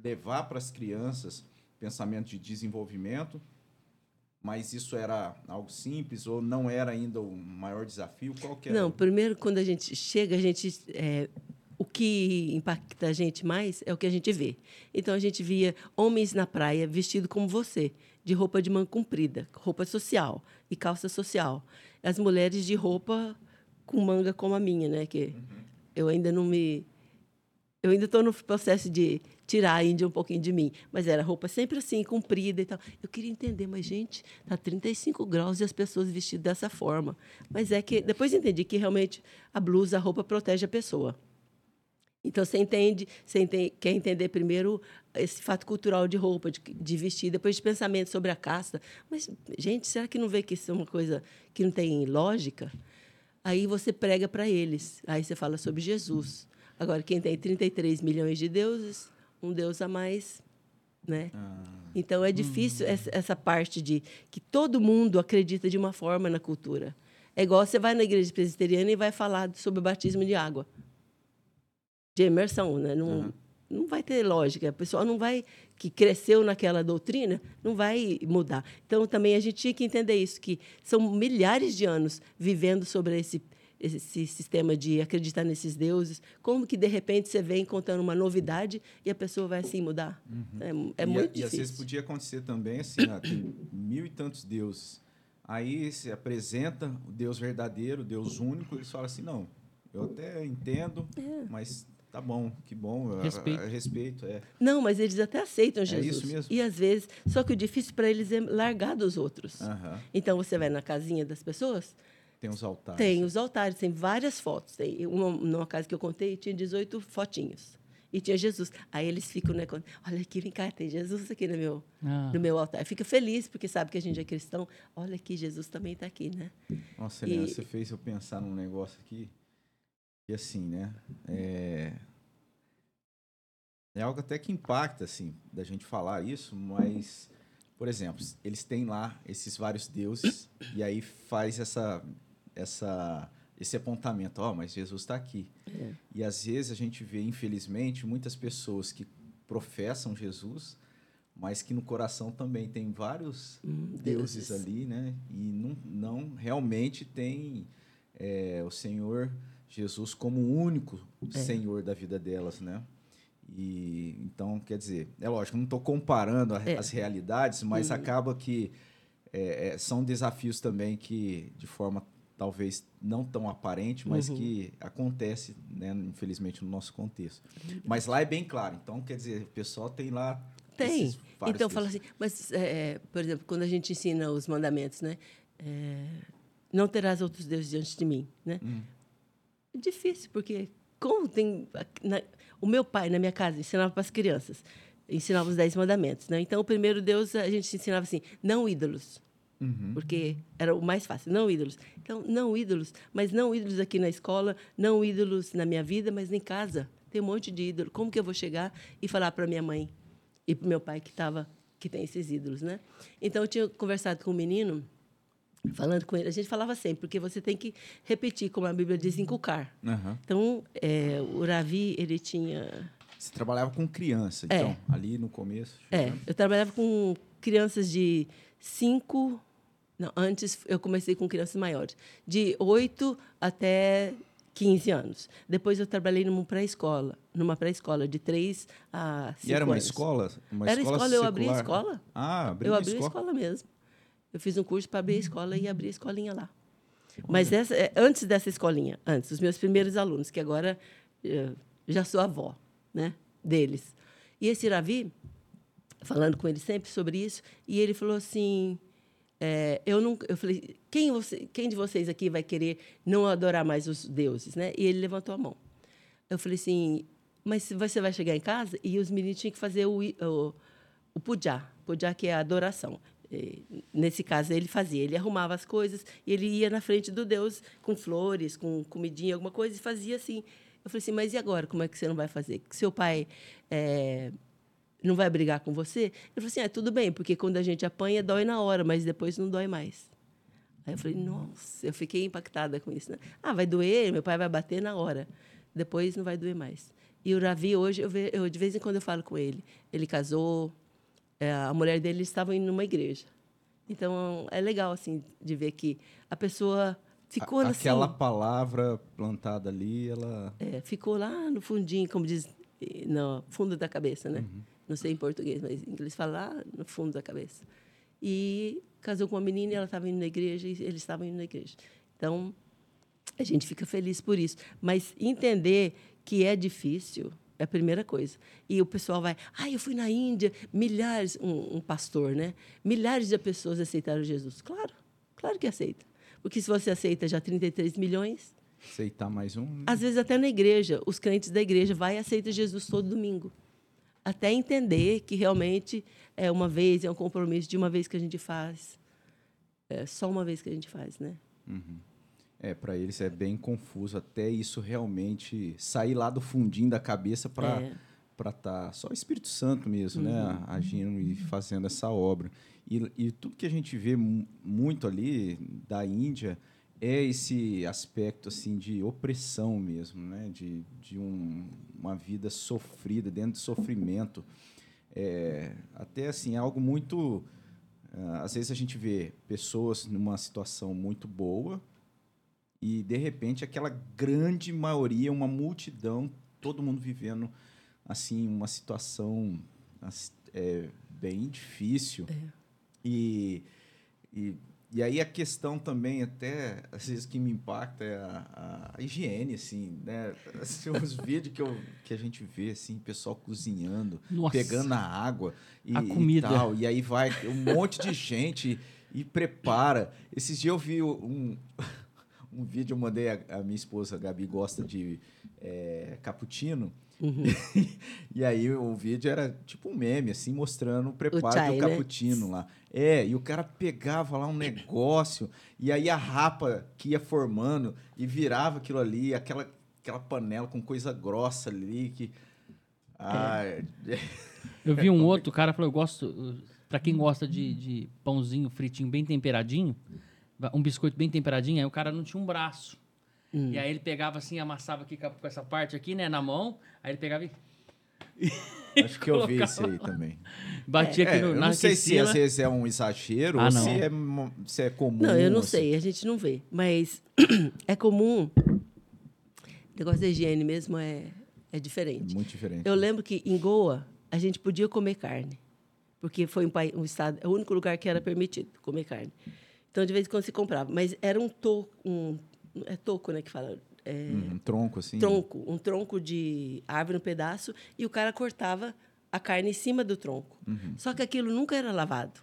levar para as crianças pensamento de desenvolvimento, mas isso era algo simples ou não era ainda o maior desafio? Qual que era? Não, primeiro, quando a gente chega, a gente. é, o que impacta a gente mais é o que a gente vê. Então, a gente via homens na praia vestidos como você, de roupa de manga comprida, roupa social e calça social. As mulheres de roupa com manga como a minha, né? Que eu ainda não me. Eu ainda estou no processo de tirar a Índia um pouquinho de mim. Mas era roupa sempre assim, comprida e tal. Eu queria entender, mas, gente, tá 35 graus e as pessoas vestidas dessa forma. Mas é que. Depois entendi que realmente a blusa, a roupa protege a pessoa. Então, você entende, você ente- quer entender primeiro esse fato cultural de roupa, de, de vestir, depois de pensamento sobre a casta. Mas, gente, será que não vê que isso é uma coisa que não tem lógica? Aí você prega para eles. Aí você fala sobre Jesus. Agora, quem tem 33 milhões de deuses, um Deus a mais, né? Então, é difícil essa, essa parte de que todo mundo acredita de uma forma na cultura. É igual você vai na igreja presbiteriana e vai falar sobre o batismo de água de imersão, né? Não, Uhum. não vai ter lógica. A pessoa não vai que cresceu naquela doutrina não vai mudar. Então também a gente tinha que entender isso que são milhares de anos vivendo sobre esse esse sistema de acreditar nesses deuses, como que de repente você vem contando uma novidade e a pessoa vai assim mudar? É, é Uhum. e, muito e às vezes difícil. podia acontecer também assim, ah, tem mil e tantos deuses. Aí se apresenta o Deus verdadeiro, o Deus único, eles falam assim, não, eu até entendo, É. mas tá bom, que bom, Respeito. eu respeito, é. Não, mas eles até aceitam Jesus. isso mesmo? E às vezes, só que o difícil para eles é largar dos outros. Aham. Então você vai na casinha das pessoas, Tem os altares. Tem os altares, tem várias fotos. Tem uma, numa casa que eu contei, tinha 18 fotinhos. E tinha Jesus. Aí eles ficam, né? quando- Olha aqui, vem cá, tem Jesus aqui no meu, Ah. no meu altar. Fica feliz, porque sabe que a gente é cristão. Olha aqui, Jesus também está aqui, né? Nossa, Helena, E- você fez eu pensar num negócio aqui. E assim, né? É... é algo até que impacta, assim, da gente falar isso, mas, por exemplo, eles têm lá esses vários deuses e aí faz essa, essa, esse apontamento, ó, oh, mas Jesus está aqui. É. E às vezes a gente vê, infelizmente, muitas pessoas que professam Jesus, mas que no coração também tem vários hum, deuses, deuses, ali, né? E não, não realmente tem é, o Senhor Jesus como o único é. Senhor da vida delas, né? E então, quer dizer, é lógico, não estou comparando a, é. as realidades, mas uhum. acaba que é, é, são desafios também que, de forma talvez não tão aparente, mas uhum. que acontece, né, infelizmente, no nosso contexto. Mas lá é bem claro. Então, quer dizer, o pessoal tem lá. Tem. Então, fala assim, mas, é, por exemplo, quando a gente ensina os mandamentos, né? É, não terás outros deuses diante de mim, né? Hum. É difícil, porque como tem... Na, o meu pai, na minha casa, ensinava para as crianças. Ensinava os Dez Mandamentos, né? Então, o primeiro Deus, a gente ensinava assim, não ídolos. Uhum. Porque era o mais fácil, não ídolos. Então, não ídolos, mas não ídolos aqui na escola, não ídolos na minha vida, mas em casa. Tem um monte de ídolo. Como que eu vou chegar e falar para minha mãe e para meu pai que tava que tem esses ídolos, né? Então eu tinha conversado com um menino falando com ele, a gente falava sempre, porque você tem que repetir, como a Bíblia diz, inculcar. Uhum. Então, é, o Ravi, ele tinha... Você trabalhava com criança, então, é. ali no começo? É, eu trabalhava com crianças de 5... Não, antes eu comecei com crianças maiores, de 8 até 15 anos. Depois eu trabalhei numa pré-escola, numa pré-escola de 3 a 5 E era uma anos. escola? Uma era escola, escola eu abri a escola. Ah, abri Eu abri a escola mesmo. Eu fiz um curso para abrir a escola e abri a escolinha lá. Mas essa, é, antes dessa escolinha, antes, os meus primeiros alunos, que agora eu já sou avó né, deles. E esse Ravi, falando com ele sempre sobre isso, e ele falou assim: é, eu não, eu falei, quem, você, quem de vocês aqui vai querer não adorar mais os deuses, né? E ele levantou a mão. Eu falei assim, mas você vai chegar em casa e os meninos tinham que fazer o, o, o puja, puja que é a adoração. Nesse caso, ele fazia, ele arrumava as coisas e ele ia na frente do Deus com flores, com comidinha, alguma coisa, e fazia assim. Eu falei assim, mas e agora? Como é que você não vai fazer? Seu pai é, não vai brigar com você? Ele falou assim, ah, tudo bem, porque quando a gente apanha, dói na hora, mas depois não dói mais. Aí eu falei, nossa, eu fiquei impactada com isso. Né? Ah, vai doer, meu pai vai bater na hora. Depois não vai doer mais. E o Ravi, hoje, eu, ve, eu de vez em quando eu falo com ele. Ele casou, é, a mulher dele estava indo numa igreja. Então é legal assim de ver que a pessoa ficou a, assim, aquela palavra plantada ali, ela é, ficou lá no fundinho, como diz no fundo da cabeça, né? Uhum. Não sei em português, mas em inglês fala lá no fundo da cabeça. E casou com uma menina, e ela estava indo na igreja e eles estavam indo na igreja. Então a gente fica feliz por isso, mas entender que é difícil é a primeira coisa. E o pessoal vai, ah, eu fui na Índia, milhares, um, um, pastor, né? Milhares de pessoas aceitaram Jesus. Claro, claro que aceita. Porque se você aceita já 33 milhões. Aceitar mais um. Né? Às vezes até na igreja, os crentes da igreja vai e aceitam Jesus todo domingo. Até entender que realmente é uma vez, é um compromisso de uma vez que a gente faz. É só uma vez que a gente faz, né? Uhum. É, para eles é bem confuso até isso realmente sair lá do fundinho da cabeça para é. para tá só o Espírito Santo mesmo, né, uhum. né, agindo e fazendo essa obra. E, e tudo que a gente vê muito ali da Índia é esse aspecto assim de opressão mesmo, né, de, de um, uma vida sofrida dentro de sofrimento. É, até assim, é algo muito uh, às vezes a gente vê pessoas numa situação muito boa, e de repente aquela grande maioria, uma multidão, todo mundo vivendo assim uma situação é, bem difícil. É. E, e, e aí a questão também até às vezes que me impacta é a, a higiene assim, né? [laughs] Assim, os vídeos que, eu, que a gente vê assim, pessoal cozinhando, Nossa. pegando a água e, a comida. e tal, e aí vai um monte de gente e prepara. Esses dias eu vi um um vídeo, eu mandei a, a minha esposa, a Gabi, gosta de é, cappuccino. Uhum. [laughs] e aí o vídeo era tipo um meme, assim, mostrando o preparo o chai, do né? cappuccino né? lá. É, e o cara pegava lá um negócio, e aí a rapa que ia formando e virava aquilo ali, aquela, aquela panela com coisa grossa ali que. Ah, é. [laughs] Eu vi um outro cara falou: eu gosto Pra quem gosta de, de pãozinho fritinho bem temperadinho, um biscoito bem temperadinho, aí o cara não tinha um braço. Hum. E aí ele pegava assim, amassava aqui com essa parte aqui, né, na mão, aí ele pegava e [laughs] Acho que eu vi isso aí também. batia aqui É, no, eu na não sei se às vezes é um exagero Ah, ou não. se é, se é comum. Não, eu não assim. sei, a gente não vê. Mas [clears throat] é comum. O negócio da higiene mesmo é, é diferente. Muito diferente. Eu lembro que em Goa a gente podia comer carne, porque foi um, país, um estado, é o único lugar que era permitido comer carne. Então de vez em quando se comprava, mas era um toco, um, é toco, né, que fala, é, Um tronco assim. tronco, um tronco de árvore um pedaço e o cara cortava a carne em cima do tronco. Uhum. Só que aquilo nunca era lavado.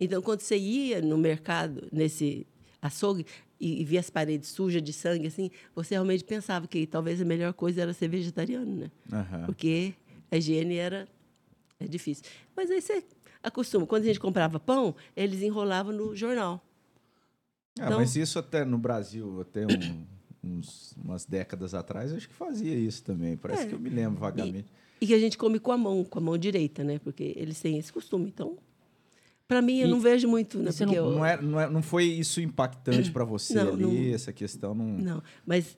Então quando você ia no mercado nesse açougue e, e via as paredes sujas de sangue assim, você realmente pensava que talvez a melhor coisa era ser vegetariano, né? Aham. porque a higiene era é difícil. Mas aí você acostuma. Quando a gente comprava pão, eles enrolavam no jornal. Ah, Então- mas isso até no Brasil, até um- uns, umas décadas atrás, eu acho que fazia isso também. Parece É. que eu me lembro vagamente. E que a gente come com a mão, com a mão direita, né? Porque eles têm esse costume. Então, para mim, eu E- não vejo muito, né? Porque eu- Não, é, não, é, não foi isso impactante para você Não, ali, não- essa questão não. Não, mas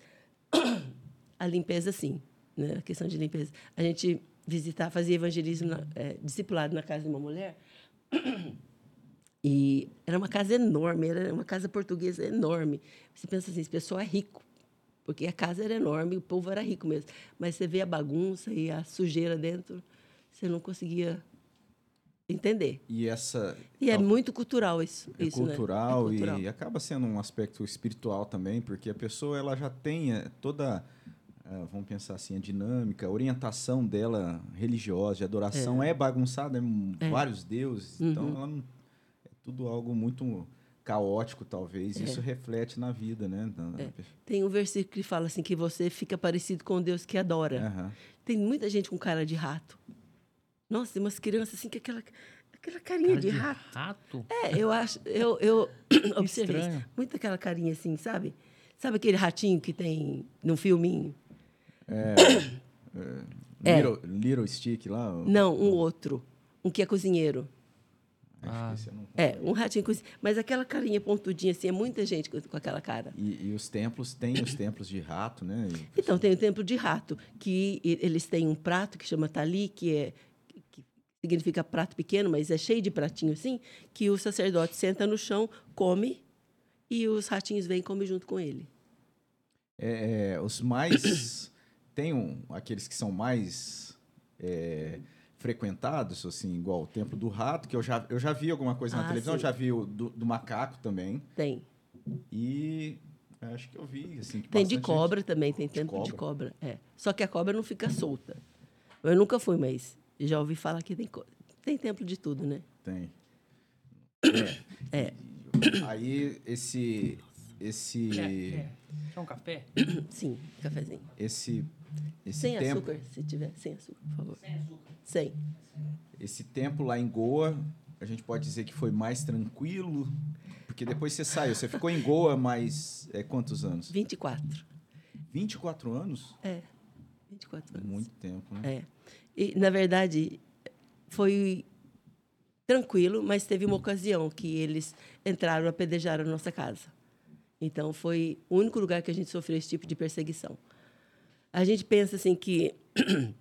[clears throat] a limpeza, sim. Né? A questão de limpeza. A gente visitar, fazia evangelismo, na, é, discipulado na casa de uma mulher. [clears throat] E era uma casa enorme, era uma casa portuguesa enorme. Você pensa assim, esse pessoal é rico, porque a casa era enorme, o povo era rico mesmo. Mas você vê a bagunça e a sujeira dentro, você não conseguia entender. E essa. E é muito cultural isso. é isso, né? cultural, É cultural. e acaba sendo um aspecto espiritual também, porque a pessoa ela já tem eh, toda, eh, vamos pensar assim, a dinâmica, a orientação dela religiosa, de adoração é, bagunçada, é, É. vários deuses, então ela não, é tudo algo muito caótico talvez, É. isso reflete na vida, né? pessoa. Tem um versículo que fala assim que você fica parecido com Deus que adora. Aham. Tem muita gente com cara de rato. Nossa, tem umas crianças assim que aquela, aquela carinha Cara de, rato. rato. É, eu acho, eu, eu [coughs] [coughs] observei muito aquela carinha assim, sabe? Sabe aquele ratinho que tem num filminho? É. Little, Little Stick lá? Não, um outro. Um que é cozinheiro. Ah. não- É, um ratinho cozinheiro. Mas aquela carinha pontudinha assim, é muita gente com, aquela cara. E, e os templos, tem os templos de rato, né? E- Então, tem o templo de rato, que eles têm um prato que chama tali, que é significa prato pequeno, mas é cheio de pratinho assim, que o sacerdote senta no chão, come e os ratinhos vêm e comem junto com ele. É, é, os mais. Tem um, aqueles que são mais é, frequentados, assim, igual o Templo do Rato, que eu já, eu já vi alguma coisa na Ah, televisão, sim. já vi o do, do macaco também. Tem. E acho que eu vi, assim. que Tem de cobra também, tem templo de cobra. É. Só que a cobra não fica solta. Eu nunca fui, mas já ouvi falar que tem, co- tem templo de tudo, né? gente Tem. [coughs] É. Aí esse. Esse. Quer, quer, quer um café? [coughs] Sim, cafezinho. Esse. Esse sem templo, açúcar, se tiver. Sem açúcar, por favor. Sem açúcar. Sem. esse templo lá em Goa, a gente pode dizer que foi mais tranquilo. Porque depois você saiu. Você ficou em Goa mais. É, quantos anos? 24. 24 anos? É. 24 anos. Muito tempo, né? É. E, na verdade, foi tranquilo, mas teve uma ocasião que eles entraram, apedrejaram a nossa casa. Então, foi o único lugar que a gente sofreu esse tipo de perseguição. A gente pensa assim que, [clears throat]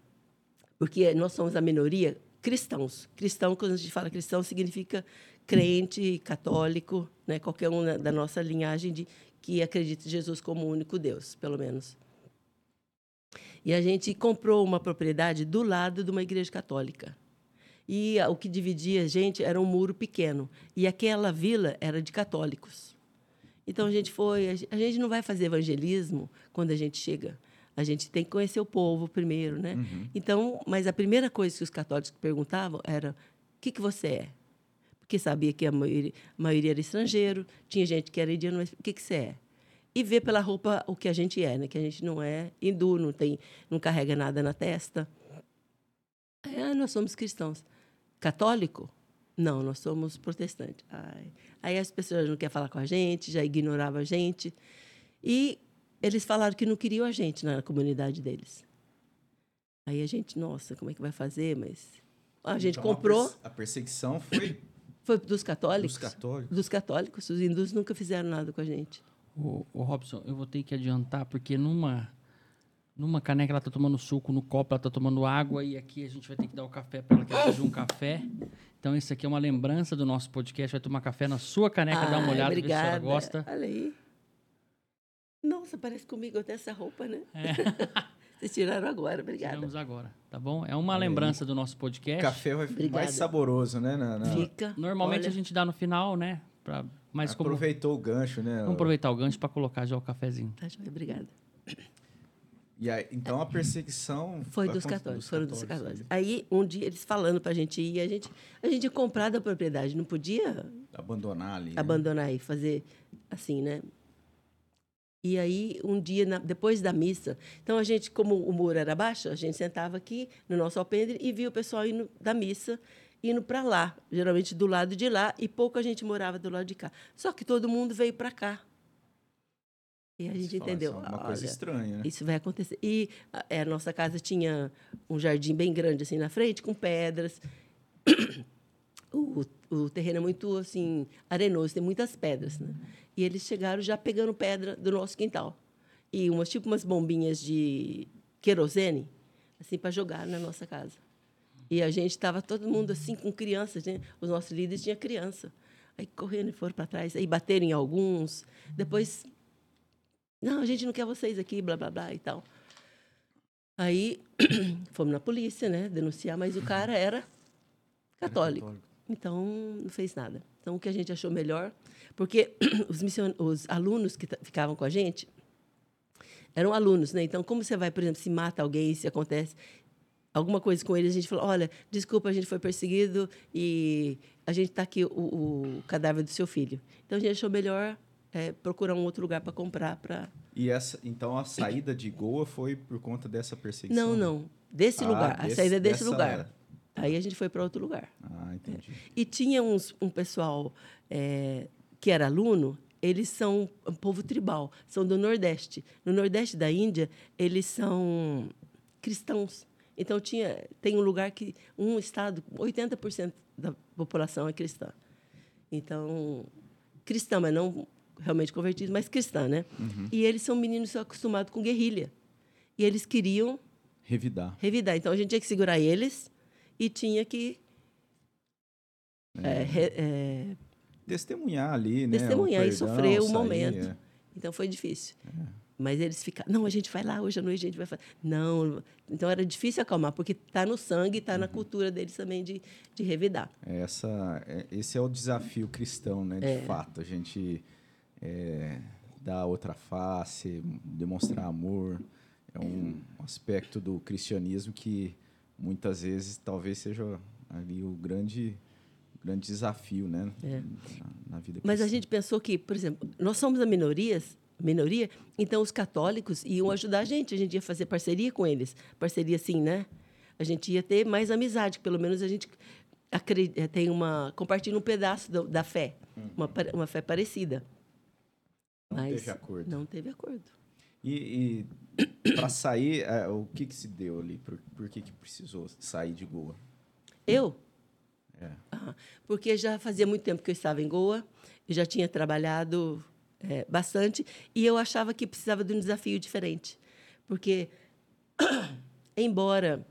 porque nós somos a minoria, cristãos. Cristão, quando a gente fala cristão, significa crente, católico, né? qualquer um da- nossa linhagem de, que acredita em Jesus como o único Deus, pelo menos. E a gente comprou uma propriedade do lado de uma igreja católica. E o que dividia a gente era um muro pequeno. E aquela vila era de católicos. Então a gente foi. A gente não vai fazer evangelismo quando a gente chega. A gente tem que conhecer o povo primeiro, né? Então, mas a primeira coisa que os católicos perguntavam era: o que, que você é? Porque sabia que a maioria, a maioria era estrangeiro, tinha gente que era indiano, mas o que, que você é? E ver pela roupa o que a gente é, né? Que a gente não é hindu, não, tem, não carrega nada na testa. Ah, nós somos cristãos. Católico? Não, nós somos protestantes. Ai. Aí as pessoas não querem falar com a gente, já ignoravam a gente. E eles falaram que não queriam a gente na comunidade deles. Aí a gente, nossa, como é que vai fazer? Mas A gente Então, comprou, perse- A perseguição foi [coughs] foi dos católicos. dos católicos. Dos católicos. Os hindus nunca fizeram nada com a gente. Ô, ô, Robson, eu vou ter que adiantar, porque numa, numa caneca ela tá tomando suco, no copo ela tá tomando água, e aqui a gente vai ter que dar o café para ela, que ela pediu um café. Então, isso aqui é uma lembrança do nosso podcast. Vai tomar café na sua caneca, dá uma olhada, ver se a senhora obrigada. gosta. Olha aí. Nossa, parece comigo até essa roupa, né? É. [laughs] Vocês tiraram agora, obrigada. Tiramos agora, tá bom? É uma lembrança do nosso podcast. Café vai ficar mais saboroso, né? Na, na- Fica. Normalmente olha, a gente dá no final, né? Pra, mas como... Aproveitou o gancho, né? Vamos aproveitar o gancho para colocar já o cafezinho. Tá, joia, obrigada. E aí, então a perseguição Foi dos católicos, foram dos católicos. aí. Um dia, eles falando pra gente ir, a gente, a gente ia comprar da propriedade, não podia Abandonar ali. né? abandonar e fazer assim, né? E aí, um dia, na- depois da missa, então a gente, como o muro era baixo, a gente sentava aqui no nosso alpendre e via o pessoal indo da missa, indo para lá, geralmente do lado de lá, e pouca gente morava do lado de cá. Só que todo mundo veio para cá. E a gente Você fala, entendeu. isso é Uma coisa estranha, né? isso vai acontecer. E a, é, a nossa casa tinha um jardim bem grande assim na frente, com pedras. O, o terreno é muito assim arenoso, tem muitas pedras, né? E eles chegaram já pegando pedra do nosso quintal. E umas tipo umas bombinhas de querosene assim para jogar na nossa casa. E a gente estava todo mundo assim com crianças, né? Os nossos líderes tinham criança. Aí correndo e foram para trás, aí bateram em alguns. Depois não, a gente não quer vocês aqui, blá, blá, blá e tal. Aí [clears throat] fomos na polícia, né, denunciar, mas o cara era católico. Então, não fez nada. Então, o que a gente achou melhor, porque [clears throat] os, mission... os alunos que ficavam com a gente eram alunos, né? Então, como você vai, por exemplo, se mata alguém, se acontece alguma coisa com eles, a gente falou, olha, desculpa, a gente foi perseguido e a gente está aqui, o, o cadáver do seu filho. Então, a gente achou melhor é, procurar um outro lugar para comprar, para... E essa, então a saída de Goa foi por conta dessa perseguição? Não, não. Desse Ah, lugar. a desse- saída é desse dessa- lugar. Aí a gente foi para outro lugar. Ah, entendi. E tinha uns, um pessoal é, que era aluno, eles são um povo tribal, são do Nordeste. No Nordeste da Índia, eles são cristãos. Então, tinha, tem um lugar que, um estado, 80% da população é cristã. Então, cristã, mas não realmente convertido, mas cristã, né? E eles são meninos acostumados com guerrilha. E eles queriam Revidar. revidar. Então a gente tinha que segurar eles e tinha que é, é, Testemunhar ali, né? Testemunhar o e perdão, sofrer o sair, momento. é. então foi difícil. Mas eles ficaram, não, a gente vai lá hoje à noite, a gente vai fazer. Não, então era difícil acalmar, porque está no sangue, está na cultura deles também de, de revidar. Essa, é- esse é o desafio cristão, né? De fato, a gente é, dar outra face, demonstrar amor. É um aspecto do cristianismo que muitas vezes talvez seja ali o grande, grande desafio, né? Na, na vida Mas a cristã. gente pensou que, por exemplo, nós somos a minorias, minoria, então os católicos iam ajudar a gente, a gente ia fazer parceria com eles. Parceria assim, né? A gente ia ter mais amizade, pelo menos a gente acre- eh, tem uma compartilha um pedaço do- da fé, uma, pare- uma fé parecida. Não teve acordo. Não teve acordo. E, para sair, é, o que, que se deu ali? Por, por que, que precisou sair de Goa? Eu? É. Ah, porque já fazia muito tempo que eu estava em Goa, eu já tinha trabalhado eh, bastante e eu achava que precisava de um desafio diferente. Porque, [coughs] embora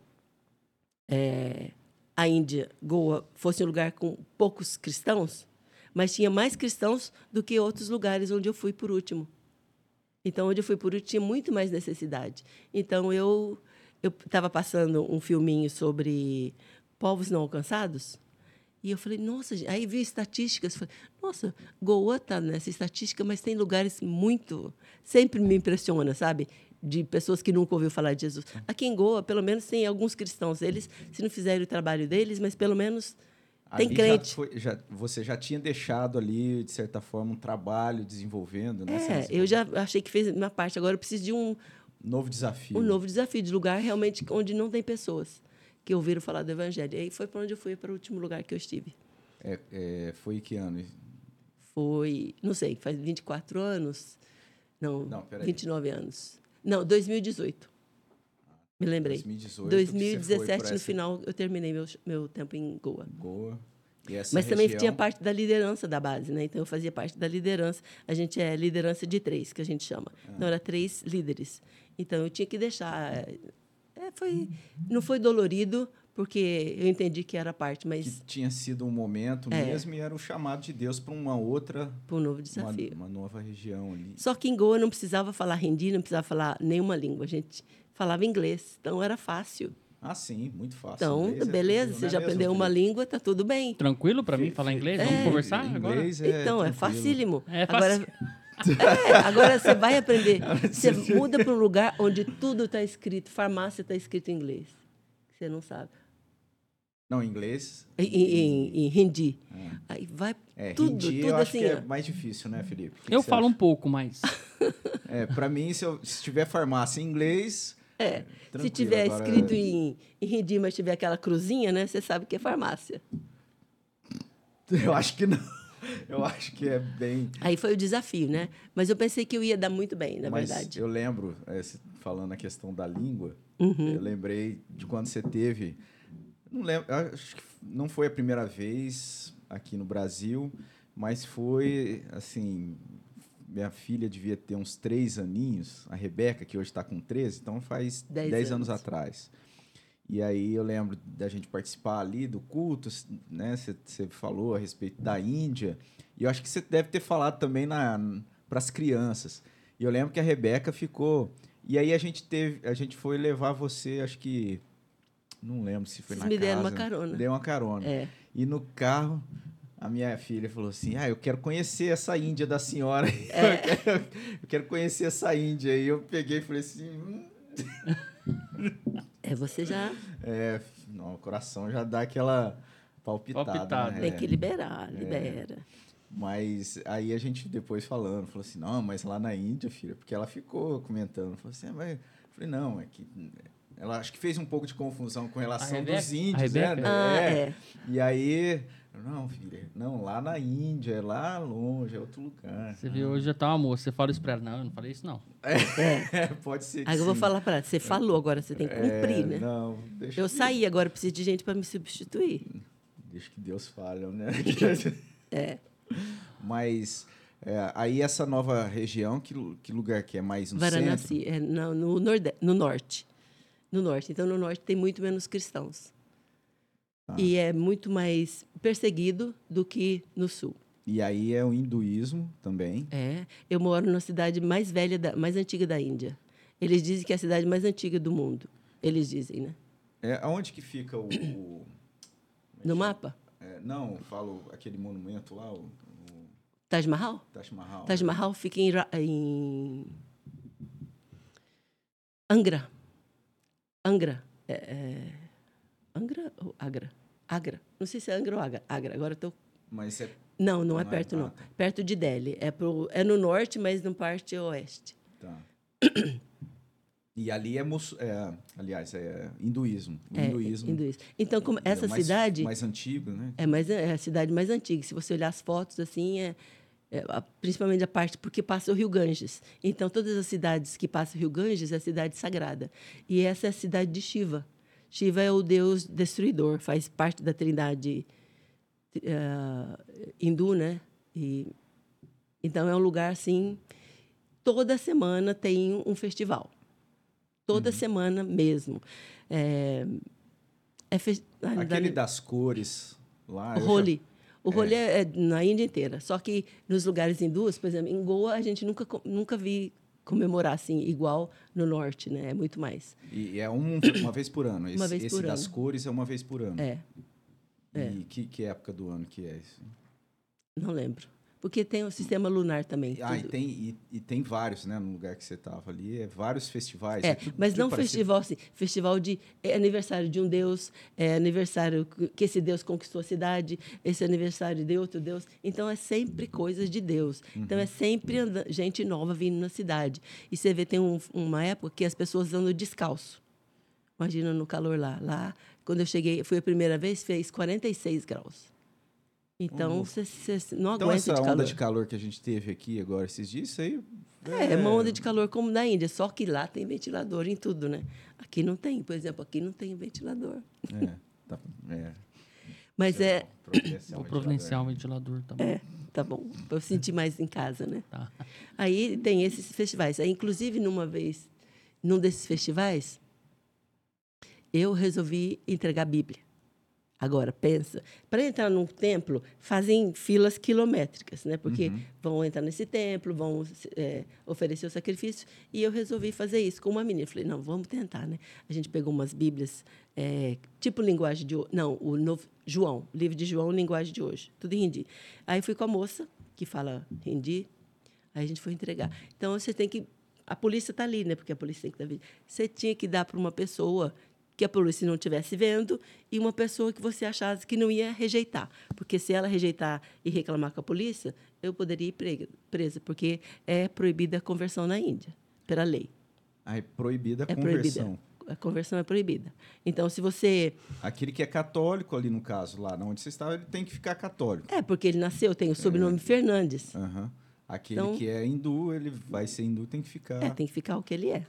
eh, a Índia, Goa, fosse um lugar com poucos cristãos, mas tinha mais cristãos do que outros lugares onde eu fui por último. Então, onde eu fui por último, tinha muito mais necessidade. Então, eu estava passando um filminho sobre povos não alcançados. E eu falei, nossa, gente. aí vi estatísticas, falei, nossa, Goa está nessa estatística, mas tem lugares muito, sempre me impressiona, sabe? De pessoas que nunca ouviu falar de Jesus. Aqui em Goa, pelo menos tem alguns cristãos, eles, se não fizerem o trabalho deles, mas pelo menos tem crente. Já foi- já- você já tinha deixado ali, de certa forma, um trabalho desenvolvendo, né? É, eu já achei que fez minha parte. Agora eu preciso de um, Novo desafio. um novo desafio, de lugar realmente onde não tem pessoas que ouviram falar do Evangelho. E aí foi para onde eu fui, para o último lugar que eu estive. É, é, foi que ano? Foi, não sei, faz 24 anos. Não, Não, peraí. 29 anos. Não, 2018. Me lembrei. 2018. que você foi 2017, por no final, eu terminei meu, meu tempo em Goa. Goa. Mas também região- tinha parte da liderança da base, né? Então eu fazia parte da liderança. A gente é liderança de três, que a gente chama. Ah. Então era três líderes. Então eu tinha que deixar. é, foi, não foi dolorido, porque eu entendi que era parte, que mas tinha sido um momento É. mesmo e era o chamado de Deus para uma outra, para um novo uma, desafio. uma nova região ali. Só que em Goa não precisava falar hindi, não precisava falar nenhuma língua. A gente falava inglês, então era fácil. Ah, sim, muito fácil. Então, Inglês é beleza, tranquilo, você já é aprendeu uma língua, tá tudo bem. Tranquilo pra mim falar inglês? é, Vamos conversar agora? inglês é então, é facílimo. É Agora, fácil. [laughs] é, agora você vai aprender. Você muda para um lugar onde tudo está escrito, farmácia está escrito em inglês. Você não sabe. Não, inglês. Em, em, em hindi. Aí vai É, tudo, hindi tudo eu acho assim. que é mais difícil, né, Felipe? Que Eu que falo um acha? pouco, mas. É, para mim, se, eu, se tiver farmácia em inglês. É, se tranquilo. tiver Agora, escrito em, em hindi, mas tiver aquela cruzinha, né? Você sabe que é farmácia. [laughs] Eu acho que não. [laughs] Eu acho que é bem. Aí foi o desafio, né? Mas eu pensei que eu ia dar muito bem, na Mas verdade. eu lembro, é, se- falando a questão da língua, Uhum. eu lembrei de quando você teve. Não lembro, acho que não foi a primeira vez aqui no Brasil, mas foi assim. Minha filha devia ter uns três aninhos, a Rebeca, que hoje está com 13, então faz Dez 10 anos anos. atrás. E aí eu lembro da gente participar ali do culto, né? Você falou a respeito da Índia. E eu acho que você deve ter falado também para as crianças. E eu lembro que a Rebeca ficou. E aí a gente teve, a gente foi levar você, acho que não lembro se foi Vocês na me casa. deram uma carona. Deu uma carona. É. E no carro a minha filha falou assim: "Ah, eu quero conhecer essa Índia da senhora. [laughs] É. Eu, quero, eu quero conhecer essa Índia". E eu peguei e falei assim: "Hum, É, você já é, não, o coração já dá aquela palpitada. Palpitada. né? tem É. que liberar, libera. Mas aí a gente depois falando, falou assim, não, mas lá na Índia, filha, porque ela ficou comentando, falou assim, "Ah, mas eu falei, não, é que ela acho que fez um pouco de confusão com relação dos A índios, né? Ah, É. é. E aí, não, filha, não, lá na Índia, é lá longe, é outro lugar. Você viu, hoje já tá uma moça. Você fala isso pra ela. Não, eu não falei isso, não. É, [laughs] pode ser que Aí eu vou sim. falar para ela, você falou, agora você tem que cumprir, É, né? Não, deixa, Eu que- saí, agora preciso de gente para me substituir. deixa que Deus fale, né? [laughs] É. Mas é, aí essa nova região, que, que lugar que é mais no centro? Varanasi, é, no, no, norde, no norte. No norte. Então, no norte tem muito menos cristãos. Tá. E é muito mais perseguido do que no sul. E aí é o hinduísmo também. É. Eu moro na cidade mais velha, da, mais antiga da Índia. Eles dizem que é a cidade mais antiga do mundo. Eles dizem, né? É, aonde que fica o... o- No mapa? é, não, falo aquele monumento lá, o, o Taj Mahal? Taj Mahal. Taj Mahal fica em, em Angra. Angra. É, é, Angra ou Agra? Agra. Não sei se é Angra ou Agra. Agra. Agora tô... Mas é... Não, não é Não é? perto, Ah, não. tá. Perto de Delhi. É, pro, é no norte, mas no parte oeste. Tá. E ali é, mus- é... Aliás, é hinduísmo. É, hinduísmo. hinduísmo. Então, como é essa mais- cidade Mais antigo, né? é, mais, é a cidade mais antiga. Se você olhar as fotos, assim, é, é, a- principalmente a parte porque passa o Rio Ganges. Então, todas as cidades que passam o Rio Ganges é cidade sagrada. E essa é a cidade de Shiva. Shiva é o deus destruidor, faz parte da trindade eh, hindu, né? E, então, é um lugar, assim, toda semana tem um festival. Toda semana mesmo. É, é fe- Aquele das cores lá... eu já- Holi. O Holi é. é na Índia inteira. Só que nos lugares hindus, por exemplo, em Goa, a gente nunca, nunca vi comemorar assim, igual no norte, né? É muito mais. E é um- uma vez por ano. Esse, vez esse por das ano. cores é uma vez por ano. É, E que, que época do ano que é isso? não lembro. Porque tem o sistema lunar também. Ah, e tudo. tem, e, e tem vários, né? No lugar que você estava ali. É vários festivais. É, tudo- mas tudo não parecido. festival assim, festival de é aniversário de um deus, é aniversário que- esse deus conquistou a cidade, esse aniversário de outro deus. Então é sempre coisas de Deus. Então é sempre anda- gente nova vindo na cidade. E você vê tem um- uma época que as pessoas andam descalço. Imagina no calor lá. Lá, quando eu cheguei, foi a primeira vez, fez 46 graus. Então você você não Então, aguenta essa de onda de calor que a gente teve aqui agora esses dias, isso aí É, é uma onda de calor como na Índia, só que lá tem ventilador em tudo, né? Aqui não tem, por exemplo, aqui não tem ventilador. É, tá, é. Mas é, Vou providenciar um ventilador também. é, tá bom, para eu sentir mais em casa, né? Tá. Aí tem esses festivais. Aí, inclusive, numa vez, num desses festivais, eu resolvi entregar a Bíblia. Agora, pensa, para entrar num templo, fazem filas quilométricas, né? Porque vão entrar nesse templo, vão é, oferecer o sacrifício. E eu resolvi fazer isso com uma menina. Falei, não, vamos tentar, né? A gente pegou umas Bíblias, é, tipo linguagem de... Não, o novo, João, livro de João, linguagem de hoje. Tudo em hindi. Aí fui com a moça, que fala hindi, Aí a gente foi entregar. Então você tem que. A polícia está ali, né? Porque a polícia tem que estar. Você tinha que dar para uma pessoa que a polícia não estivesse vendo e uma pessoa que você achasse que não ia rejeitar. Porque se ela rejeitar e reclamar com a polícia, eu poderia ir pre- presa, porque é proibida a conversão na Índia, pela lei. Ah, é proibida a É conversão. proibida. A conversão é proibida. Então, se você. Aquele que é católico ali no caso, lá onde você estava, ele tem que ficar católico. É, porque ele nasceu, tem o sobrenome Fernandes. Aham. Aquele Então- que é hindu, ele vai ser hindu, tem que ficar. É, tem que ficar o que ele é.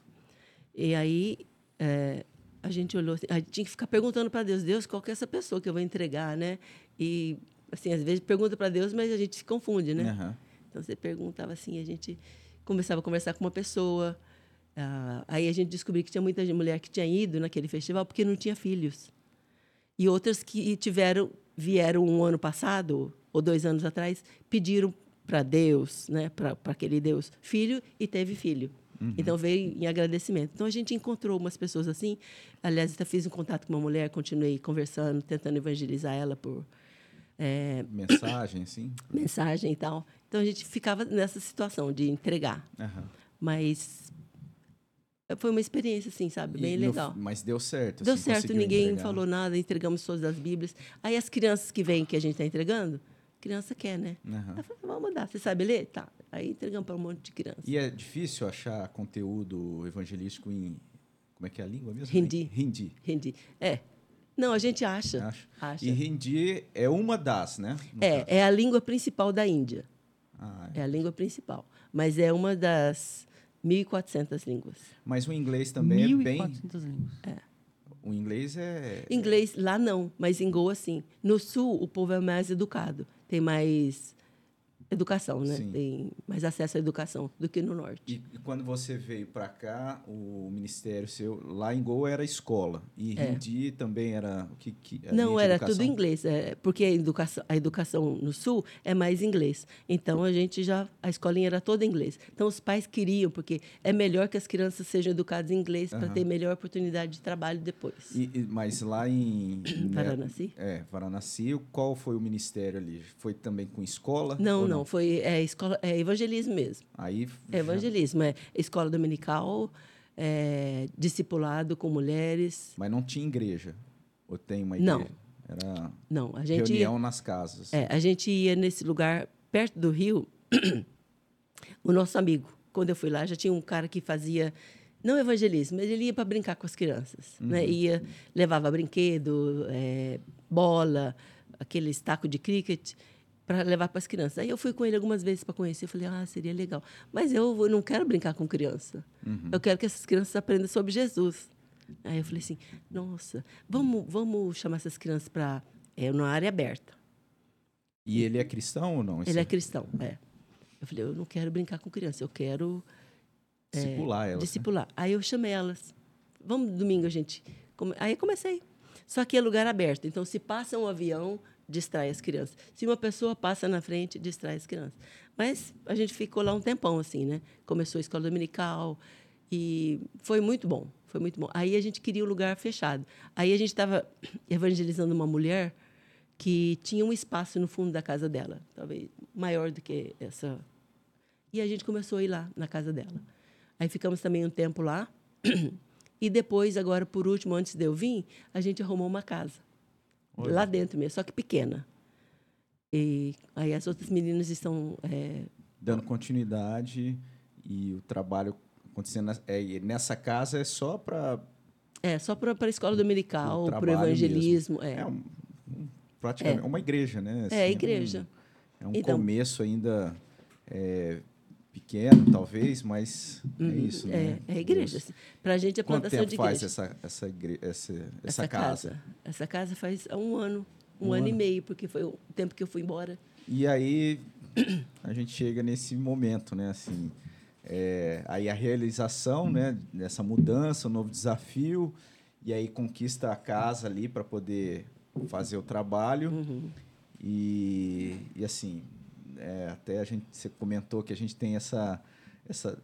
E aí é, a gente olhou, assim, a gente tinha que ficar perguntando para Deus, Deus, qual que é essa pessoa que eu vou entregar, né? E assim, às vezes pergunta para Deus, mas a gente se confunde, né? Aham. Então você perguntava assim, a gente começava a conversar com uma pessoa, ah, aí a gente descobriu que tinha muita mulher que tinha ido naquele festival porque não tinha filhos. E outras que tiveram vieram um ano passado ou dois anos atrás, pediram para Deus, né, para aquele Deus, filho e teve filho. Então veio em agradecimento. Então a gente encontrou umas pessoas assim. Aliás, até fiz um contato com uma mulher, continuei conversando, tentando evangelizar ela por é, Mensagem, assim. [coughs] mensagem e tal. Então a gente ficava nessa situação de entregar. Aham. Mas foi uma experiência, assim, sabe? Bem E no- legal. mas deu certo. Deu assim, certo, ninguém entregar. falou nada, entregamos todas as Bíblias. Aí as crianças que vêm, que a gente está entregando, criança quer, né? Aham. Aí eu falei, vamos mandar, você sabe ler? Tá. Aí entregamos para um monte de criança. E é difícil achar conteúdo evangelístico em. Como é que é a língua mesmo? Hindi. Hindi. Hindi. É. Não, a gente acha. Acho. Acha. E hindi é uma das, né? No caso. É, é a língua principal da Índia. Ah, É a língua principal. Mas é uma das 1.400 línguas. Mas o inglês também é bem. 1.400 línguas. O inglês é. Inglês, lá não, mas em Goa, sim. No sul, o povo é mais educado. Tem mais educação, né? Sim. Tem mais acesso à educação do que no norte. E, e quando você veio para cá, o ministério seu lá em Goa era escola e É. hindi também era o que, que Não, era educação? tudo inglês, é, porque a educação, a educação no sul é mais inglês. Então a gente já a escolinha era toda inglês. Então os pais queriam, porque é melhor que as crianças sejam educadas em inglês para Aham. ter melhor oportunidade de trabalho depois. E- e- mas lá em né, Varanasi? É, Varanasi, qual foi o ministério ali? Foi também com escola? Não, ou não, foi é, escola, é evangelismo mesmo. Aí É evangelismo, é escola dominical, é, discipulado com mulheres. Mas não tinha igreja. Ou tem uma Não. igreja? Era Não, a gente reunião nas casas. É, a gente ia nesse lugar perto do rio. [clears throat] o nosso amigo, quando eu fui lá, já tinha um cara que fazia não evangelismo, mas ele ia para brincar com as crianças, né? Ia levava brinquedo, é, bola, aquele taco de cricket para levar para as crianças. Aí eu fui com ele algumas vezes para conhecer, eu falei: "Ah, seria legal". Mas eu não quero brincar com criança. Eu quero que essas crianças aprendam sobre Jesus. Aí eu falei assim: "Nossa, vamos vamos chamar essas crianças para é uma área aberta". E ele é cristão ou não? Ele é cristão, é. Eu falei, eu não quero brincar com criança, eu quero Discipular elas. né? discipular. Aí eu chamei elas. Vamos domingo gente. Aí comecei. Só que é lugar aberto. Então, se passa um avião, distrai as crianças. Se uma pessoa passa na frente, distrai as crianças. Mas a gente ficou lá um tempão, assim, né? Começou a escola dominical e foi muito bom. Foi muito bom. Aí a gente queria um lugar fechado. Aí a gente estava [clears throat] evangelizando uma mulher que tinha um espaço no fundo da casa dela, talvez maior do que essa. E a gente começou a ir lá na casa dela. Aí ficamos também um tempo lá. [clears throat] E depois, agora por último, antes de eu vir, a gente arrumou uma casa. Olha. Lá dentro mesmo, só que pequena. E aí as outras meninas estão. é, Dando continuidade e o trabalho acontecendo. é, nessa casa é só para. é, só para a escola dominical, para o evangelismo. É, É, um, um- praticamente uma igreja, né? é, Assim, igreja. um- É um, Então- começo ainda é, pequeno, talvez, mas é isso, é, né? é a igreja. Assim. Para a gente é Quanto plantação tempo de faz igreja. essa, essa, igre- essa, essa, casa? Essa casa faz um ano, um, Um ano, e ano. meio, porque foi o tempo que eu fui embora. E aí [clears throat] a gente chega nesse momento, né? Assim, é, aí a realização, né? Dessa mudança, um novo desafio, e aí conquista a casa ali para poder fazer o trabalho. Uhum. E, e assim, é, até a gente você comentou que a gente tem essa essa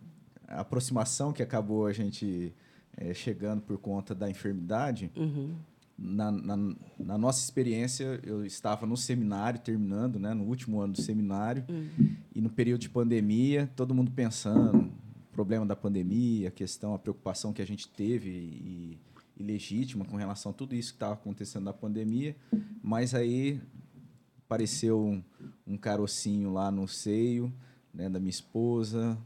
aproximação que acabou a gente é, chegando por conta da enfermidade. Uhum. Na, na, na nossa experiência, eu estava no seminário, terminando, né, no último ano do seminário, e no período de pandemia, todo mundo pensando, problema da pandemia, a questão, a preocupação que a gente teve e, e legítima com relação a tudo isso que estava acontecendo na pandemia, mas aí apareceu um, um carocinho lá no seio, né, da minha esposa,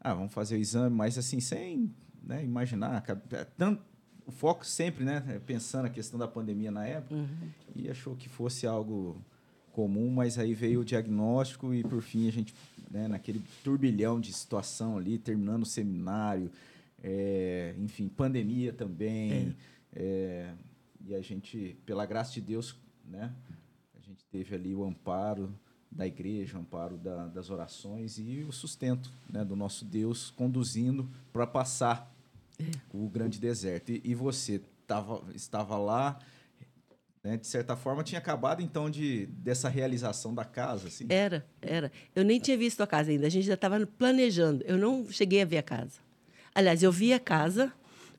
ah, vamos fazer o exame, mas assim, sem né, imaginar, é tanto, o foco sempre, né, é pensando a questão da pandemia na época, Uhum. e achou que fosse algo comum, mas aí veio o diagnóstico e por fim a gente, né, naquele turbilhão de situação ali, terminando o seminário, é, enfim, pandemia também, é, e a gente, pela graça de Deus, né, teve ali o amparo da igreja, o amparo da- das orações e o sustento né, do nosso Deus conduzindo para passar o grande deserto. E, e você tava, estava lá, né, de certa forma, tinha acabado então de dessa realização da casa, assim. Era, era. Eu nem tinha visto a casa ainda, a gente já estava planejando. Eu não cheguei a ver a casa. Aliás, eu vi a casa,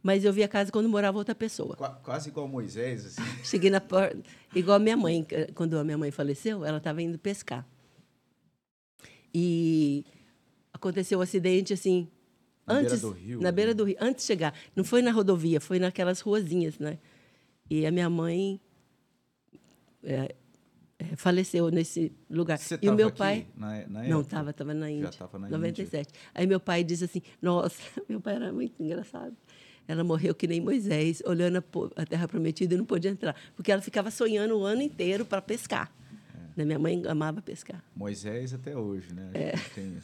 mas eu vi a casa quando morava outra pessoa. Qua- quase igual Moisés, assim. [laughs] Cheguei na porta, igual a minha mãe, quando a minha mãe faleceu, ela estava indo pescar. E aconteceu o acidente assim, Na beira antes do rio, na né? beira do rio, antes de chegar. Não foi na rodovia, foi naquelas ruazinhas, né? E a minha mãe é, é, faleceu nesse lugar. Você e o meu pai na, na não estava, estava na Índia. tava na 97. Aí meu pai diz assim: Nossa, [laughs] meu pai era muito engraçado. Ela morreu que nem Moisés, olhando a, terra prometida e não podia entrar, porque ela ficava sonhando o ano inteiro para pescar. É. Né? Minha mãe amava pescar. Moisés até hoje, né? É. Tem-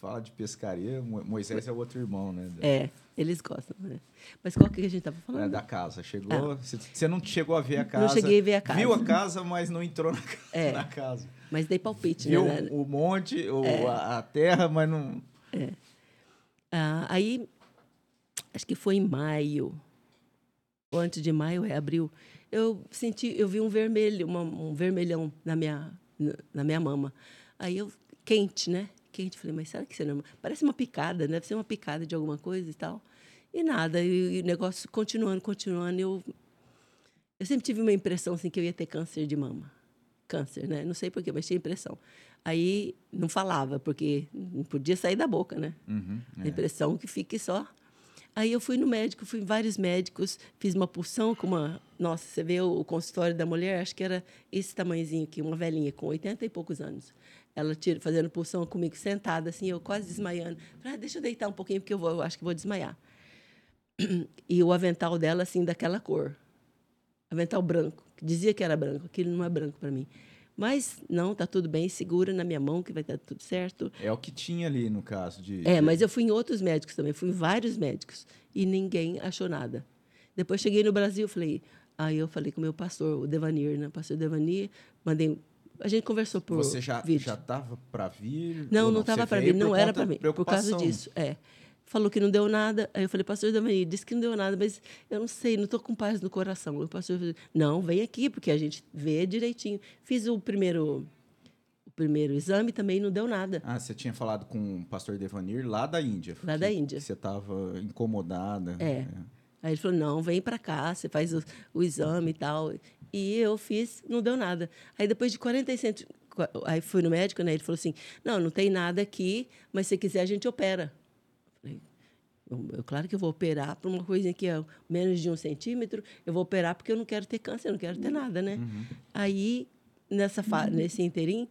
fala de pescaria, Mo- Moisés é o outro irmão, né? É, eles gostam. Né? Mas qual que a gente estava falando? da casa. Chegou. Você você não chegou a ver a casa. Não cheguei a ver a casa. Viu a casa, mas não entrou na, É. na casa. Mas dei palpite, Viu né? o monte, o, É. a, terra, mas não. Ah, aí, acho que foi em maio, ou antes de maio, é abril, eu senti, eu vi um vermelho, uma- um vermelhão na minha, na- minha mama. Aí eu, quente, né? Quente, falei, mas será que isso não é? Parece uma picada, deve ser uma picada de alguma coisa e tal. E nada, e, e o negócio continuando, continuando, eu, eu sempre tive uma impressão assim que eu ia ter câncer de mama. Câncer, né? Não sei porquê, mas tinha impressão. Aí não falava, porque não podia sair da boca, né? Uhum, A impressão que fique só. Aí eu fui no médico, fui em vários médicos, fiz uma pulsão com uma. Nossa, você vê o, consultório da mulher, acho que era esse tamanhozinho aqui, uma velhinha com 80 e poucos anos. Ela tira, fazendo pulsão comigo, sentada, assim, eu quase desmaiando. Falei, ah, deixa eu deitar um pouquinho, porque eu, vou, eu acho que vou desmaiar. [clears throat] E o avental dela, assim, daquela cor. Avental branco. Dizia que era branco, aquilo não é branco para mim. Mas, não, tá tudo bem, segura na minha mão que vai estar tudo certo. É o que tinha ali no caso de. É, mas eu fui em outros médicos também, fui em vários médicos e ninguém achou nada. Depois cheguei no Brasil, falei, aí eu falei com o meu pastor, o Devanir, né? Pastor Devanir, mandei, a gente conversou por Você já vídeo. já estava para vir? Não, não estava para vir, não era para mim, por causa disso. É. Falou que não deu nada. Aí eu falei, pastor Devanir, disse que não deu nada, mas eu não sei, não estou com paz no coração. O pastor falou, não, vem aqui, porque a gente vê direitinho. Fiz o primeiro, o primeiro exame, também não deu nada. Ah, você tinha falado com o pastor Devanir lá da Índia. Lá da Índia. Você estava incomodada. É. Aí ele falou: não, vem para cá, você faz o, o exame e tal. E eu fiz, não deu nada. Aí depois de 46. Aí fui no médico, né? Ele falou assim: não, não tem nada aqui, mas se quiser a gente opera. Eu, claro que eu vou operar para uma coisa que é menos de um centímetro, eu vou operar porque eu não quero ter câncer, eu não quero ter nada, né? Aí, nessa fa nesse interim,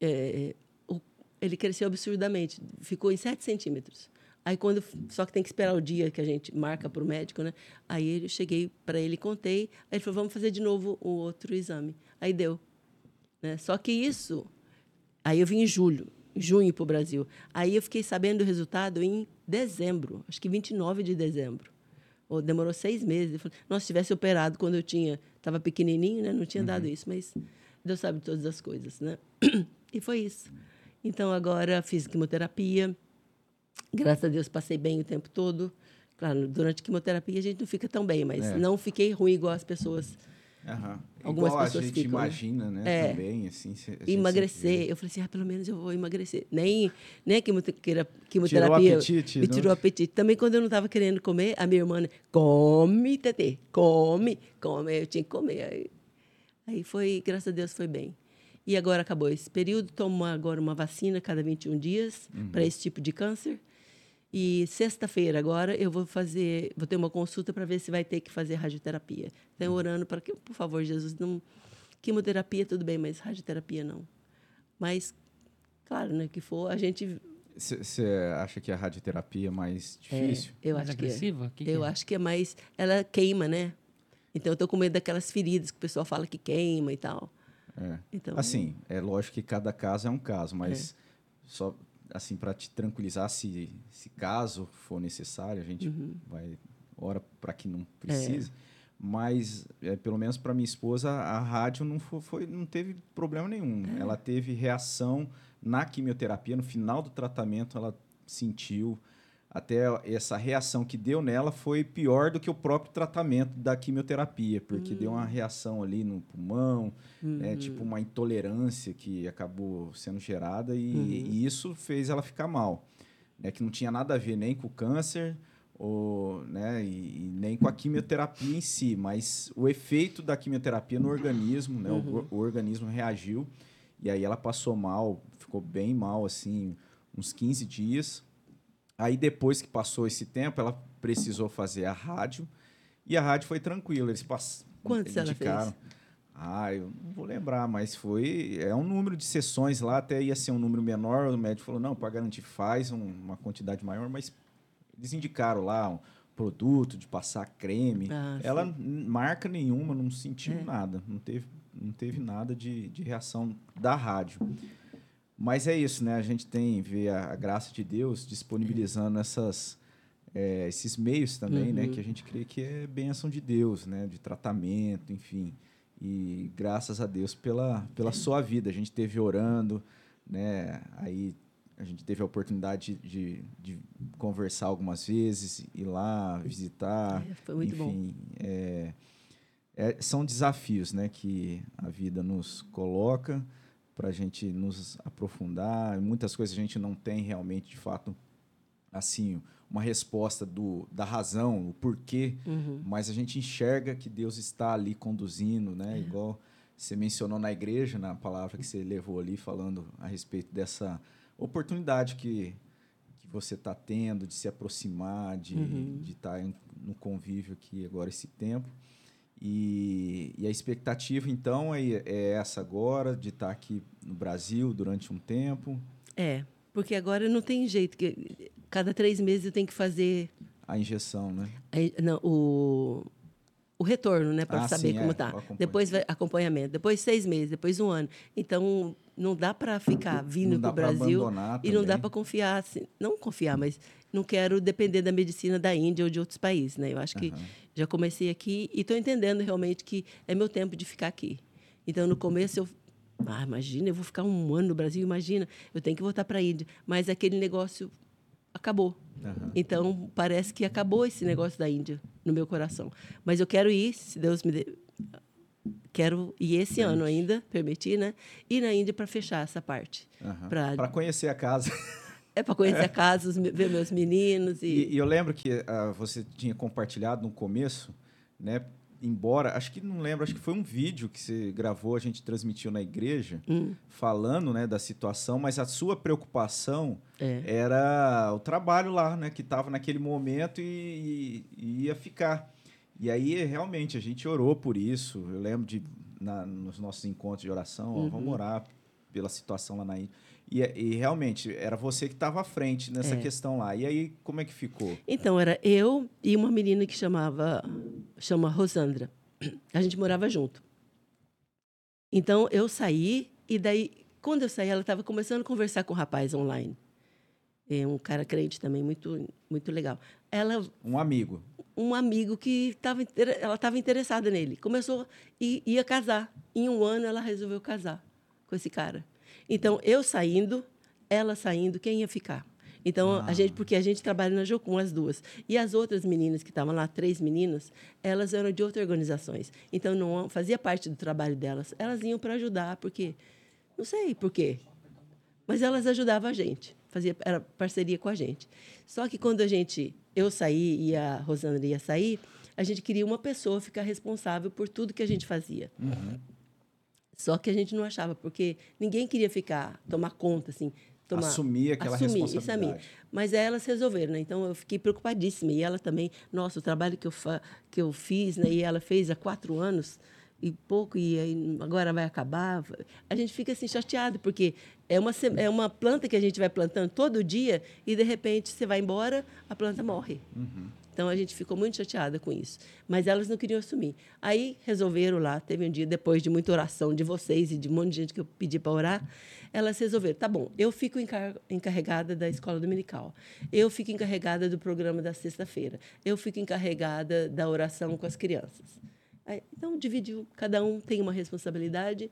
é, o- ele cresceu absurdamente, ficou em 7 centímetros. Aí quando só que tem que esperar o dia que a gente marca para o médico, né? Aí eu cheguei para ele, contei, aí ele falou vamos fazer de novo o outro exame. Aí deu, né? Só que isso, aí eu vim em julho, junho para o Brasil. Aí eu fiquei sabendo do resultado em dezembro, acho que 29 de dezembro. Ou demorou seis meses. Falei, Nossa, se tivesse operado quando eu tinha, estava pequenininho, né? não tinha dado isso, mas Deus sabe todas as coisas, né? E foi isso. Então agora fiz quimioterapia. Graças a Deus passei bem o tempo todo. Claro, durante a quimioterapia a gente não fica tão bem, mas É. não fiquei ruim igual as pessoas. Aham. Algumas Igual pessoas a gente ficam, né? imagina, né? É. Também, assim. emagrecer. Eu falei assim, ah, pelo menos eu vou emagrecer. Nem, nem a quimiote- queira- Tirou o quimioterapia apetite, me não? tirou o apetite. Também quando eu não estava querendo comer, a minha irmã, né, come, Tetê, come, come. Eu tinha que comer. Aí, aí foi, graças a Deus, foi bem. E agora acabou esse período, tomo agora uma vacina cada 21 dias Uhum. para esse tipo de câncer. E sexta-feira agora eu vou fazer, vou ter uma consulta para ver se vai ter que fazer radioterapia. Então Uhum. orando para que, por favor, Jesus, não quimioterapia tudo bem, mas radioterapia não. Mas claro, né, que for, a gente Você acha que a radioterapia é mais é, difícil? eu Mais acho que é. agressiva? Que que eu é? acho que é mais ela queima, né? Então eu tô com medo daquelas feridas que o pessoal fala que queima e tal. É. Então Assim, é lógico que cada caso é um caso, mas só assim para te tranquilizar, se, se caso for necessário, a gente Uhum. vai ora para que É. não precise. Mas é, pelo menos para minha esposa a rádio não foi, foi- não teve problema nenhum. É. Ela teve reação na quimioterapia no final do tratamento, ela sentiu até essa reação que deu nela foi pior do que o próprio tratamento da quimioterapia, porque deu Hum. uma reação ali no pulmão, né, tipo uma intolerância que acabou sendo gerada e, Uhum. e isso fez ela ficar mal, né, que não tinha nada a ver nem com o câncer ou, né, e, e nem com a quimioterapia em si, mas o efeito da quimioterapia no organismo, né, o or- o, organismo reagiu e aí ela passou mal, ficou bem mal assim, uns 15 dias. Aí depois que passou esse tempo, ela precisou fazer a rádio e a rádio foi tranquila, eles pass... Quantos ela indicaram. Ah, eu não vou lembrar, mas foi. É um número de sessões lá, até ia ser um número menor. O médico falou: não, para garantir, faz um- uma quantidade maior, mas eles indicaram lá um produto de passar creme. Ah, Ela, marca nenhuma, não sentiu É. nada, não teve, não teve nada de, de reação da rádio. Mas é isso, né? A gente tem, vê a, a graça de Deus disponibilizando essas, é, esses meios também, né? Uhum. Que a gente crê que é bênção de Deus, né? De tratamento, enfim. E graças a Deus pela, pela sua vida. A gente teve orando, né? Aí a gente teve a oportunidade de, de conversar algumas vezes, ir lá, visitar. É, foi muito bom. enfim, é, é, são desafios, né? Que a vida nos coloca para a gente nos aprofundar. Muitas coisas a gente não tem realmente, de fato, assim, uma resposta do, da razão, o porquê, Uhum. mas a gente enxerga que Deus está ali conduzindo, É. né? Igual você mencionou na igreja, na palavra que você levou ali, falando a respeito dessa oportunidade que, que você está tendo de se aproximar, de Uhum. estar no convívio aqui agora esse tempo. E, e a expectativa, então, é, é essa agora, de estar aqui no Brasil durante um tempo, É, porque agora não tem jeito. que Cada três meses eu tenho que fazer a injeção, né? Aí, não, o, o retorno, né? Para Ah, saber sim, como é, tá. o acompanha- Depois vai acompanhamento. Depois seis meses, depois um ano. Então, não dá para ficar vindo para o Brasil e não dá para confiar. Assim, não confiar, mas não quero depender da medicina da Índia ou de outros países, né? Eu acho que Aham. já comecei aqui e estou entendendo realmente que é meu tempo de ficar aqui. Então, no começo eu ah, imagina, eu vou ficar um ano no Brasil, imagina, eu tenho que voltar para a Índia. Mas aquele negócio acabou. Aham. Então, parece que acabou esse negócio da Índia no meu coração. Mas eu quero ir, se Deus me dê. Quero ir esse ano ainda, permitir, né? Ir na Índia para fechar essa parte. Pra- Para conhecer a casa. É para conhecer a casa, os me- ver meus meninos E, e. e eu lembro que ah, você tinha compartilhado no começo, né? Embora, acho que não lembro, acho que foi um vídeo que você gravou, a gente transmitiu na igreja, Hum. falando, né, da situação, mas a sua preocupação É. era o trabalho lá, né, que estava naquele momento e, e ia ficar. E aí, realmente, a gente orou por isso. Eu lembro de, na- nos nossos encontros de oração, ó, vamos orar pela situação lá na Índia. E, e realmente, era você que estava à frente nessa É. questão lá. E aí, como é que ficou? Então, era eu e uma menina que chamava chama Rosandra. A gente morava junto. Então, eu saí e daí quando eu saí, ela estava começando a conversar com o rapaz online. É um cara crente também, muito, muito legal. Ela, Um amigo. um amigo que estava ela estava interessada nele. Começou e ia casar. Em um ano ela resolveu casar com esse cara. Então eu saindo, ela saindo, quem ia ficar? Então a gente, porque a gente trabalha na Jocum as duas e as outras meninas que estavam lá, três meninas, elas eram de outras organizações. Então não fazia parte do trabalho delas. Elas iam para ajudar porque não sei por quê, mas elas ajudavam a gente, fazia era parceria com a gente. Só que quando a gente eu saí e a Rosana ia sair, a gente queria uma pessoa ficar responsável por tudo que a gente fazia. Só que a gente não achava, porque ninguém queria ficar, tomar conta, assim. Tomar, Assumir aquela assumir, Isso a responsabilidade. Mas elas resolveram, né? Então eu fiquei preocupadíssima. E ela também, nossa, o trabalho que eu, fa que eu fiz, né? E ela fez há quatro anos e pouco, e aí agora vai acabar. A gente fica assim chateado, porque é uma, é uma planta que a gente vai plantando todo dia e de repente você vai embora, a planta morre. Então a gente ficou muito chateada com isso. Mas elas não queriam assumir. Aí resolveram lá, teve um dia, depois de muita oração de vocês e de um monte de gente que eu pedi para orar, elas resolveram: tá bom, eu fico encar- encarregada da escola dominical, eu fico encarregada do programa da sexta-feira, eu fico encarregada da oração com as crianças. Aí, então dividiu, cada um tem uma responsabilidade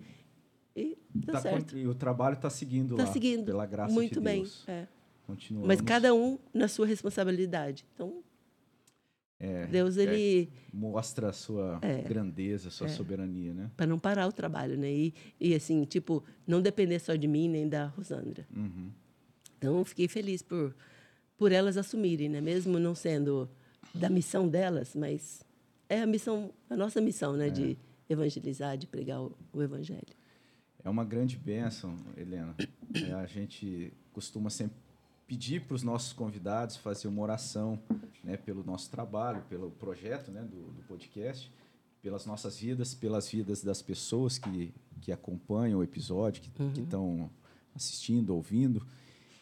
e deu Tá certo. e o trabalho está seguindo Está lá. seguindo. Pela graça muito de bem. Deus. é. Continuamos. Mas cada um na sua responsabilidade. Então, É, Deus, é, ele. mostra a sua É. grandeza, a sua soberania, né? para não parar o trabalho, né? E, e assim, tipo, não depender só de mim nem da Rosandra. Uhum. Então, eu fiquei feliz por, por elas assumirem, né? Mesmo não sendo da missão delas, mas é a missão, a nossa missão, né? De evangelizar, de pregar o, o evangelho. É uma grande bênção, Helena. É, a gente costuma sempre pedir para os nossos convidados fazer uma oração né, pelo nosso trabalho, pelo projeto né, do, do podcast, pelas nossas vidas, pelas vidas das pessoas que, que acompanham o episódio, que que estão assistindo, ouvindo.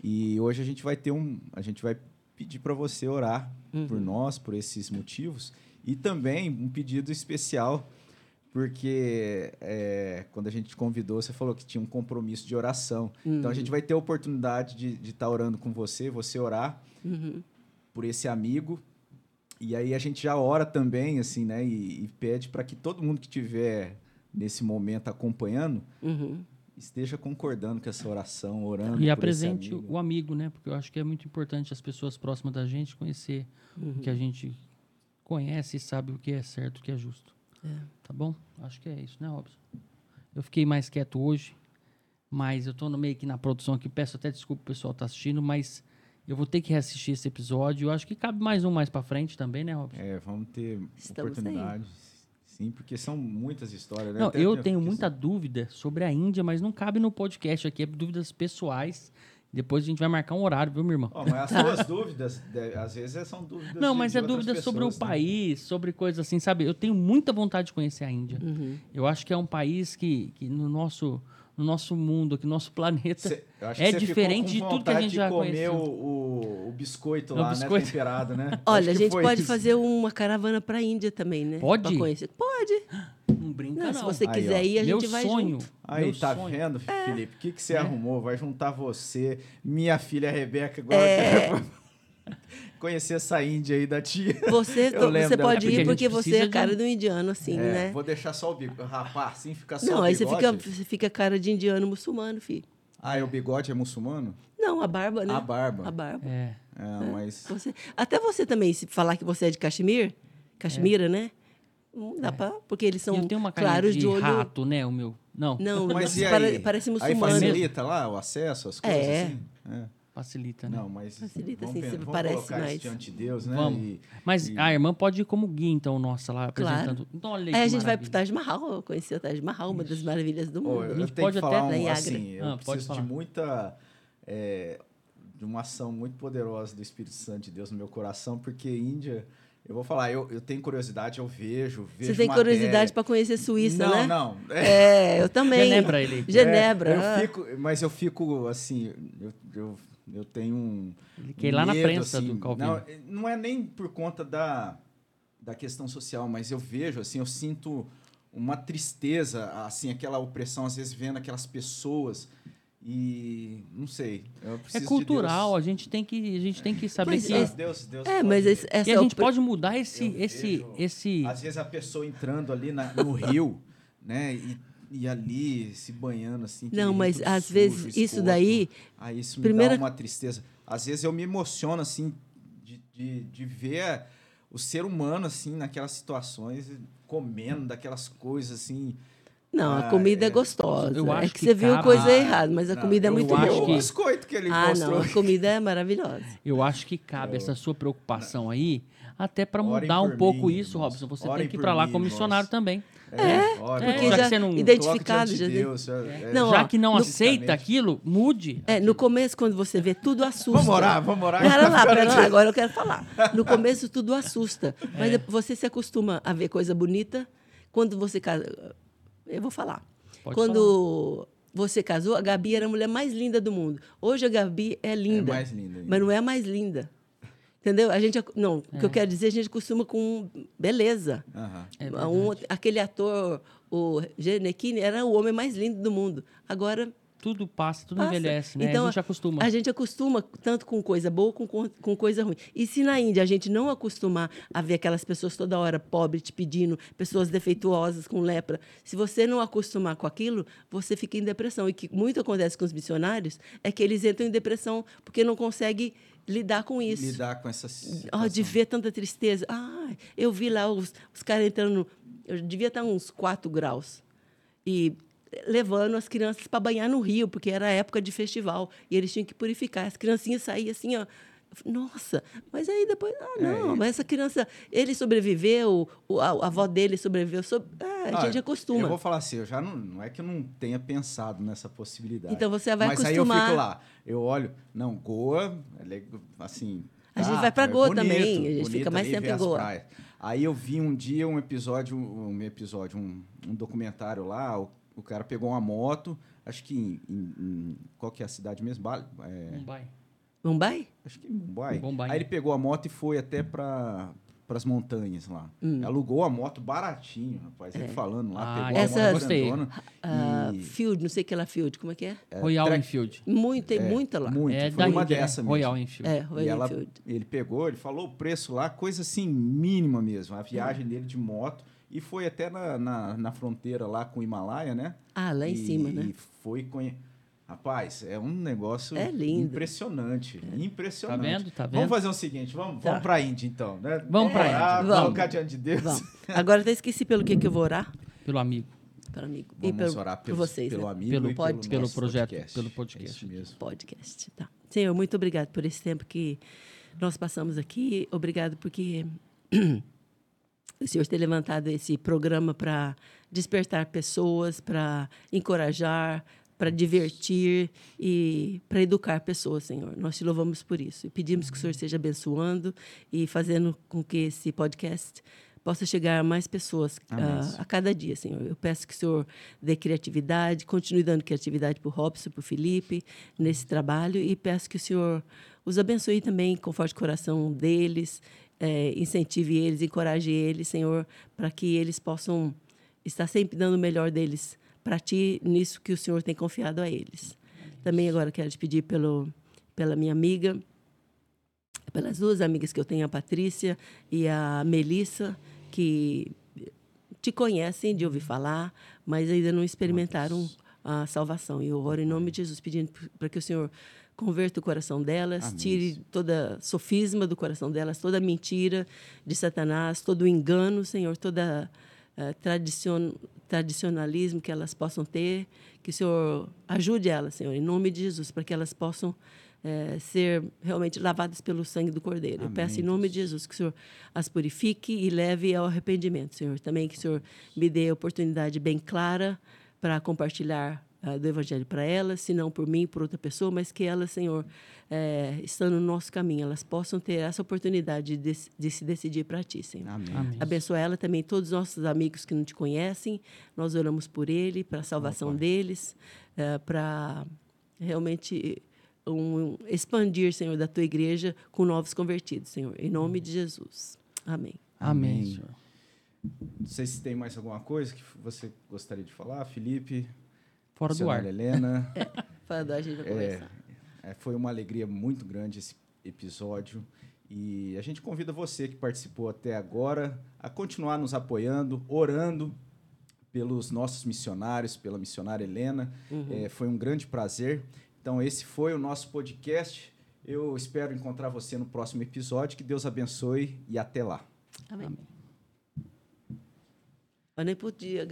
E hoje a gente vai ter um, a gente vai pedir para você orar por nós, por esses motivos, e também um pedido especial porque é, quando a gente te convidou, você falou que tinha um compromisso de oração. Então a gente vai ter a oportunidade de estar orando com você, você orar Uhum. por esse amigo. E aí a gente já ora também, assim, né? E, e pede para que todo mundo que estiver nesse momento acompanhando Uhum. esteja concordando com essa oração, orando. E apresente amigo. o amigo, né? Porque eu acho que é muito importante as pessoas próximas da gente conhecer o que a gente conhece e sabe o que é certo, o que é justo. Tá bom? Acho que é isso, né, Robson? Eu fiquei mais quieto hoje, mas eu tô no meio aqui na produção aqui. Peço até desculpa pro pessoal que tá assistindo, mas eu vou ter que reassistir esse episódio. Eu acho que cabe mais um mais pra frente também, né, Robson? É, vamos ter Estamos aí. oportunidades. Sim, porque são muitas histórias. né? Não, Até eu tenho- muita dúvida sobre a Índia, mas não cabe no podcast aqui. É dúvidas pessoais. Depois a gente vai marcar um horário, viu, meu irmão? Ó, mas as [laughs] suas dúvidas, às vezes, são dúvidas Não, de- mas de é dúvida sobre o pessoas, né? país, sobre coisas assim, sabe? Eu tenho muita vontade de conhecer a Índia. Uhum. Eu acho que é um país que, que no, nosso, no nosso mundo, aqui no nosso planeta, Cê- é que diferente de tudo que a gente de já comer conheceu. o, o, o biscoito O lá, biscoito. né? Temperado, né? Olha, a que gente pode isso. fazer uma caravana para a Índia também, né? Pode? Pra conhecer. Pode. [gasps] brinca Não, não. se você Aí, quiser ó. ir, a Meu gente vai sonho. junto. Aí, meu tá sonho. vendo, Felipe? O que, que você É. arrumou? Vai juntar você, minha filha Rebeca, agora É. [laughs] conhecer essa Índia aí da tia. Você, você pode É porque ir porque você é a cara de- do indiano, assim, É, né? Vou deixar só o bigode. Rapar, assim fica só Não, o aí você fica, você fica cara de indiano muçulmano, filho. Ah, é o bigode é muçulmano? Não, a barba, né? A barba. A barba. É. É, mas... Você, até você também, se falar que você é de Caxemir, Caxemira, né? Não dá pra. Porque eles são eu tenho uma claros de, de olho. rato, né, o meu. Não, Não, Mas não, e aí? parece Aí facilita lá o acesso, as coisas É. assim? É. facilita, né? Não, mas Facilita, vamos, sim, vamos parece mais. isso diante de Deus, né? Vamos. E- Mas e- a irmã pode ir como guia, então, nossa, lá Claro. apresentando. Então, olha aí Aí a gente vai pro maravilha. Taj Mahal, conhecer o Taj Mahal, uma das maravilhas do mundo. eu, A eu gente tenho pode que até na um, assim, eu Ah, preciso de muita é, de uma ação muito poderosa do Espírito Santo de Deus no meu coração, porque Índia, eu vou falar, eu, eu tenho curiosidade, eu vejo, vejo Você tem matéria. curiosidade para conhecer Suíça, não, né? Não, É, eu também. Genebra, ele. Genebra. É, eu fico, mas eu fico assim, eu, eu, eu tenho um ir lá na prensa assim, do Calvino. Não, não é nem por conta da, da questão social, mas eu vejo, assim, eu sinto uma tristeza, assim, aquela opressão, às vezes vendo aquelas pessoas E não sei. eu É de cultural, Deus. a gente tem que, a gente tem que saber Mas que, esse- Deus, Deus É, mas esse, essa é a o gente pr- pode mudar esse, Eu esse, vejo, esse. Às vezes a pessoa entrando ali na- no rio, né? E, e ali se banhando assim. Não, mas às sujo, vezes isso daí. Aí isso me primeira- dá uma tristeza. Às vezes eu me emociono, assim, de, de, de ver o ser humano, assim, naquelas situações, comendo daquelas coisas, assim. Não, Ah, a comida é, é. gostosa. Eu é acho que que você viu cabe- coisa Ah, errada, mas a não, comida é muito boa. que- o biscoito que ele Ah, mostrou. não, a comida é maravilhosa. Eu acho que cabe essa sua preocupação aí, até para mudar um pouco mim, isso, irmãos. Robson. Você tem que ir para lá como missionário também. É, olha, porque olha, já já você não- identificado, já de Deus, é- Não, Já ó, que não no- aceita aquilo, mude. É, no começo, quando você vê, tudo assusta. Vamos orar, vamos orar. Pera lá, pera lá, agora eu quero falar. No começo, tudo assusta. [laughs] Mas depois você se acostuma a ver coisa bonita. Quando você. Eu vou falar. Pode quando você casou, a Gabi era a mulher mais linda do mundo. Hoje a Gabi é linda. mais linda ainda. Mas não é a mais linda. Entendeu? A gente. Não, o que eu quero dizer, a gente costuma com beleza. É Um- aquele ator, o Genequini, era o homem mais lindo do mundo. Agora Tudo passa, tudo Passa. envelhece, né? Então, a gente acostuma. A gente acostuma tanto com coisa boa com, com coisa ruim. E se na Índia a gente não acostumar a ver aquelas pessoas toda hora pobres te pedindo, pessoas defeituosas com lepra, se você não acostumar com aquilo, você fica em depressão. E que muito acontece com os missionários é que eles entram em depressão porque não conseguem lidar com isso. Lidar com essa Ó, situação. de ver tanta tristeza. Ah, eu vi lá os, os caras entrando. Eu devia estar uns 4 graus. E levando as crianças para banhar no rio, porque era época de festival. E eles tinham que purificar. As criancinhas saíam assim, ó. Nossa, mas aí depois, ah, não, É, mas essa criança, ele sobreviveu, a, avó dele sobreviveu. sob- ah, a Ah, gente acostuma. Eu vou falar assim, eu já não, não é que eu não tenha pensado nessa possibilidade. Então você vai Mas aí eu acostumar. fico lá, eu olho, não, Goa, é assim... A gente tá, vai pra é Goa bonito, também, a gente fica mais tempo em Goa. praias. Aí eu vi um dia um episódio, um episódio, um, um documentário lá, o, o cara pegou uma moto, acho que em, em- em- qual que é a cidade mesmo? Bali? É, Mumbai. Mumbai? Acho que em Mumbai. Mumbai. Aí ele pegou a moto e foi até para as montanhas lá. Hum. Alugou a moto baratinho, rapaz. Ele falando lá, Ah, pegou essa- a moto grandona Ah, e- Field, não sei o que lá, Field, como é que é? Royal trek- Enfield. Muito, tem muita lá. Muito, É foi uma Índia, né? dessa mesmo. Royal Enfield. É, E Royal ela, Enfield. ele pegou, ele falou o preço lá, coisa assim, mínima mesmo. A viagem dele de moto. E foi até na, na, na fronteira lá com o Himalaia, né? Ah, lá em E- cima, né? E foi conhe... Rapaz, é um negócio É lindo. impressionante. Impressionante. Tá vendo? Tá Vamos vendo? fazer o seguinte, vamos, Tá. vamos pra Índia então, né? Vamos pra orar, Índia. Colocar diante de Deus. Vamos. Agora até esqueci pelo que, que eu vou orar. Pelo amigo. Pelo amigo. e Vamos pelo, orar por vocês, pelo né? amigo Pelo e pod- pelo, pelo projeto, podcast. pelo podcast. É isso mesmo. podcast. Tá. Senhor, muito obrigado por esse tempo que nós passamos aqui. Obrigado porque [clears throat] o Senhor ter levantado esse programa para despertar pessoas, para encorajar, para divertir e para educar pessoas, Senhor. Nós te louvamos por isso e pedimos que o Senhor esteja abençoando e fazendo com que esse podcast possa chegar a mais pessoas ah, a cada dia, Senhor. Eu peço que o Senhor dê criatividade, continue dando criatividade para o Robson, para o Felipe, nesse trabalho, e peço que o Senhor os abençoe também, conforte o coração deles, eh, incentive eles, encoraje eles, Senhor, para que eles possam estar sempre dando o melhor deles para Ti, nisso que o Senhor tem confiado a eles. Também agora quero te pedir pelo, pela minha amiga, pelas duas amigas que eu tenho, a Patrícia e a Melissa, que te conhecem de ouvir falar, mas ainda não experimentaram a salvação. E eu oro em nome de Jesus, pedindo para que o Senhor converta o coração delas, Amém. tire toda sofisma do coração delas, toda mentira de Satanás, todo engano, Senhor, toda eh, tradicion, tradicionalismo que elas possam ter, que o Senhor ajude elas, Senhor, em nome de Jesus, para que elas possam eh, ser realmente lavadas pelo sangue do Cordeiro. Eu Amém, peço em nome de Jesus que o Senhor as purifique e leve ao arrependimento, Senhor. Também que o Senhor me dê a oportunidade bem clara para compartilhar ah, do Evangelho para elas, se não por mim, por outra pessoa, mas que elas, Senhor, eh, estando no nosso caminho, elas possam ter essa oportunidade de, de se decidir para Ti, Senhor. Amém. Amém. Abençoa ela também, todos os nossos amigos que não te conhecem. Nós oramos por ele, para a salvação deles, eh, para realmente um, expandir, Senhor, da tua igreja com novos convertidos, Senhor. Em nome de Jesus. Amém. Amém, Amém. Senhor. Não sei se tem mais alguma coisa que você gostaria de falar, Felipe. [laughs] Fora do ar. Helena. Falando, a gente vai conversar. É, foi uma alegria muito grande esse episódio. E a gente convida você que participou até agora a continuar nos apoiando, orando pelos nossos missionários, pela missionária Helena. Uhum. É, foi um grande prazer. Então, esse foi o nosso podcast. Eu espero encontrar você no próximo episódio. Que Deus abençoe e até lá. Amém. Amém. Eu nem podia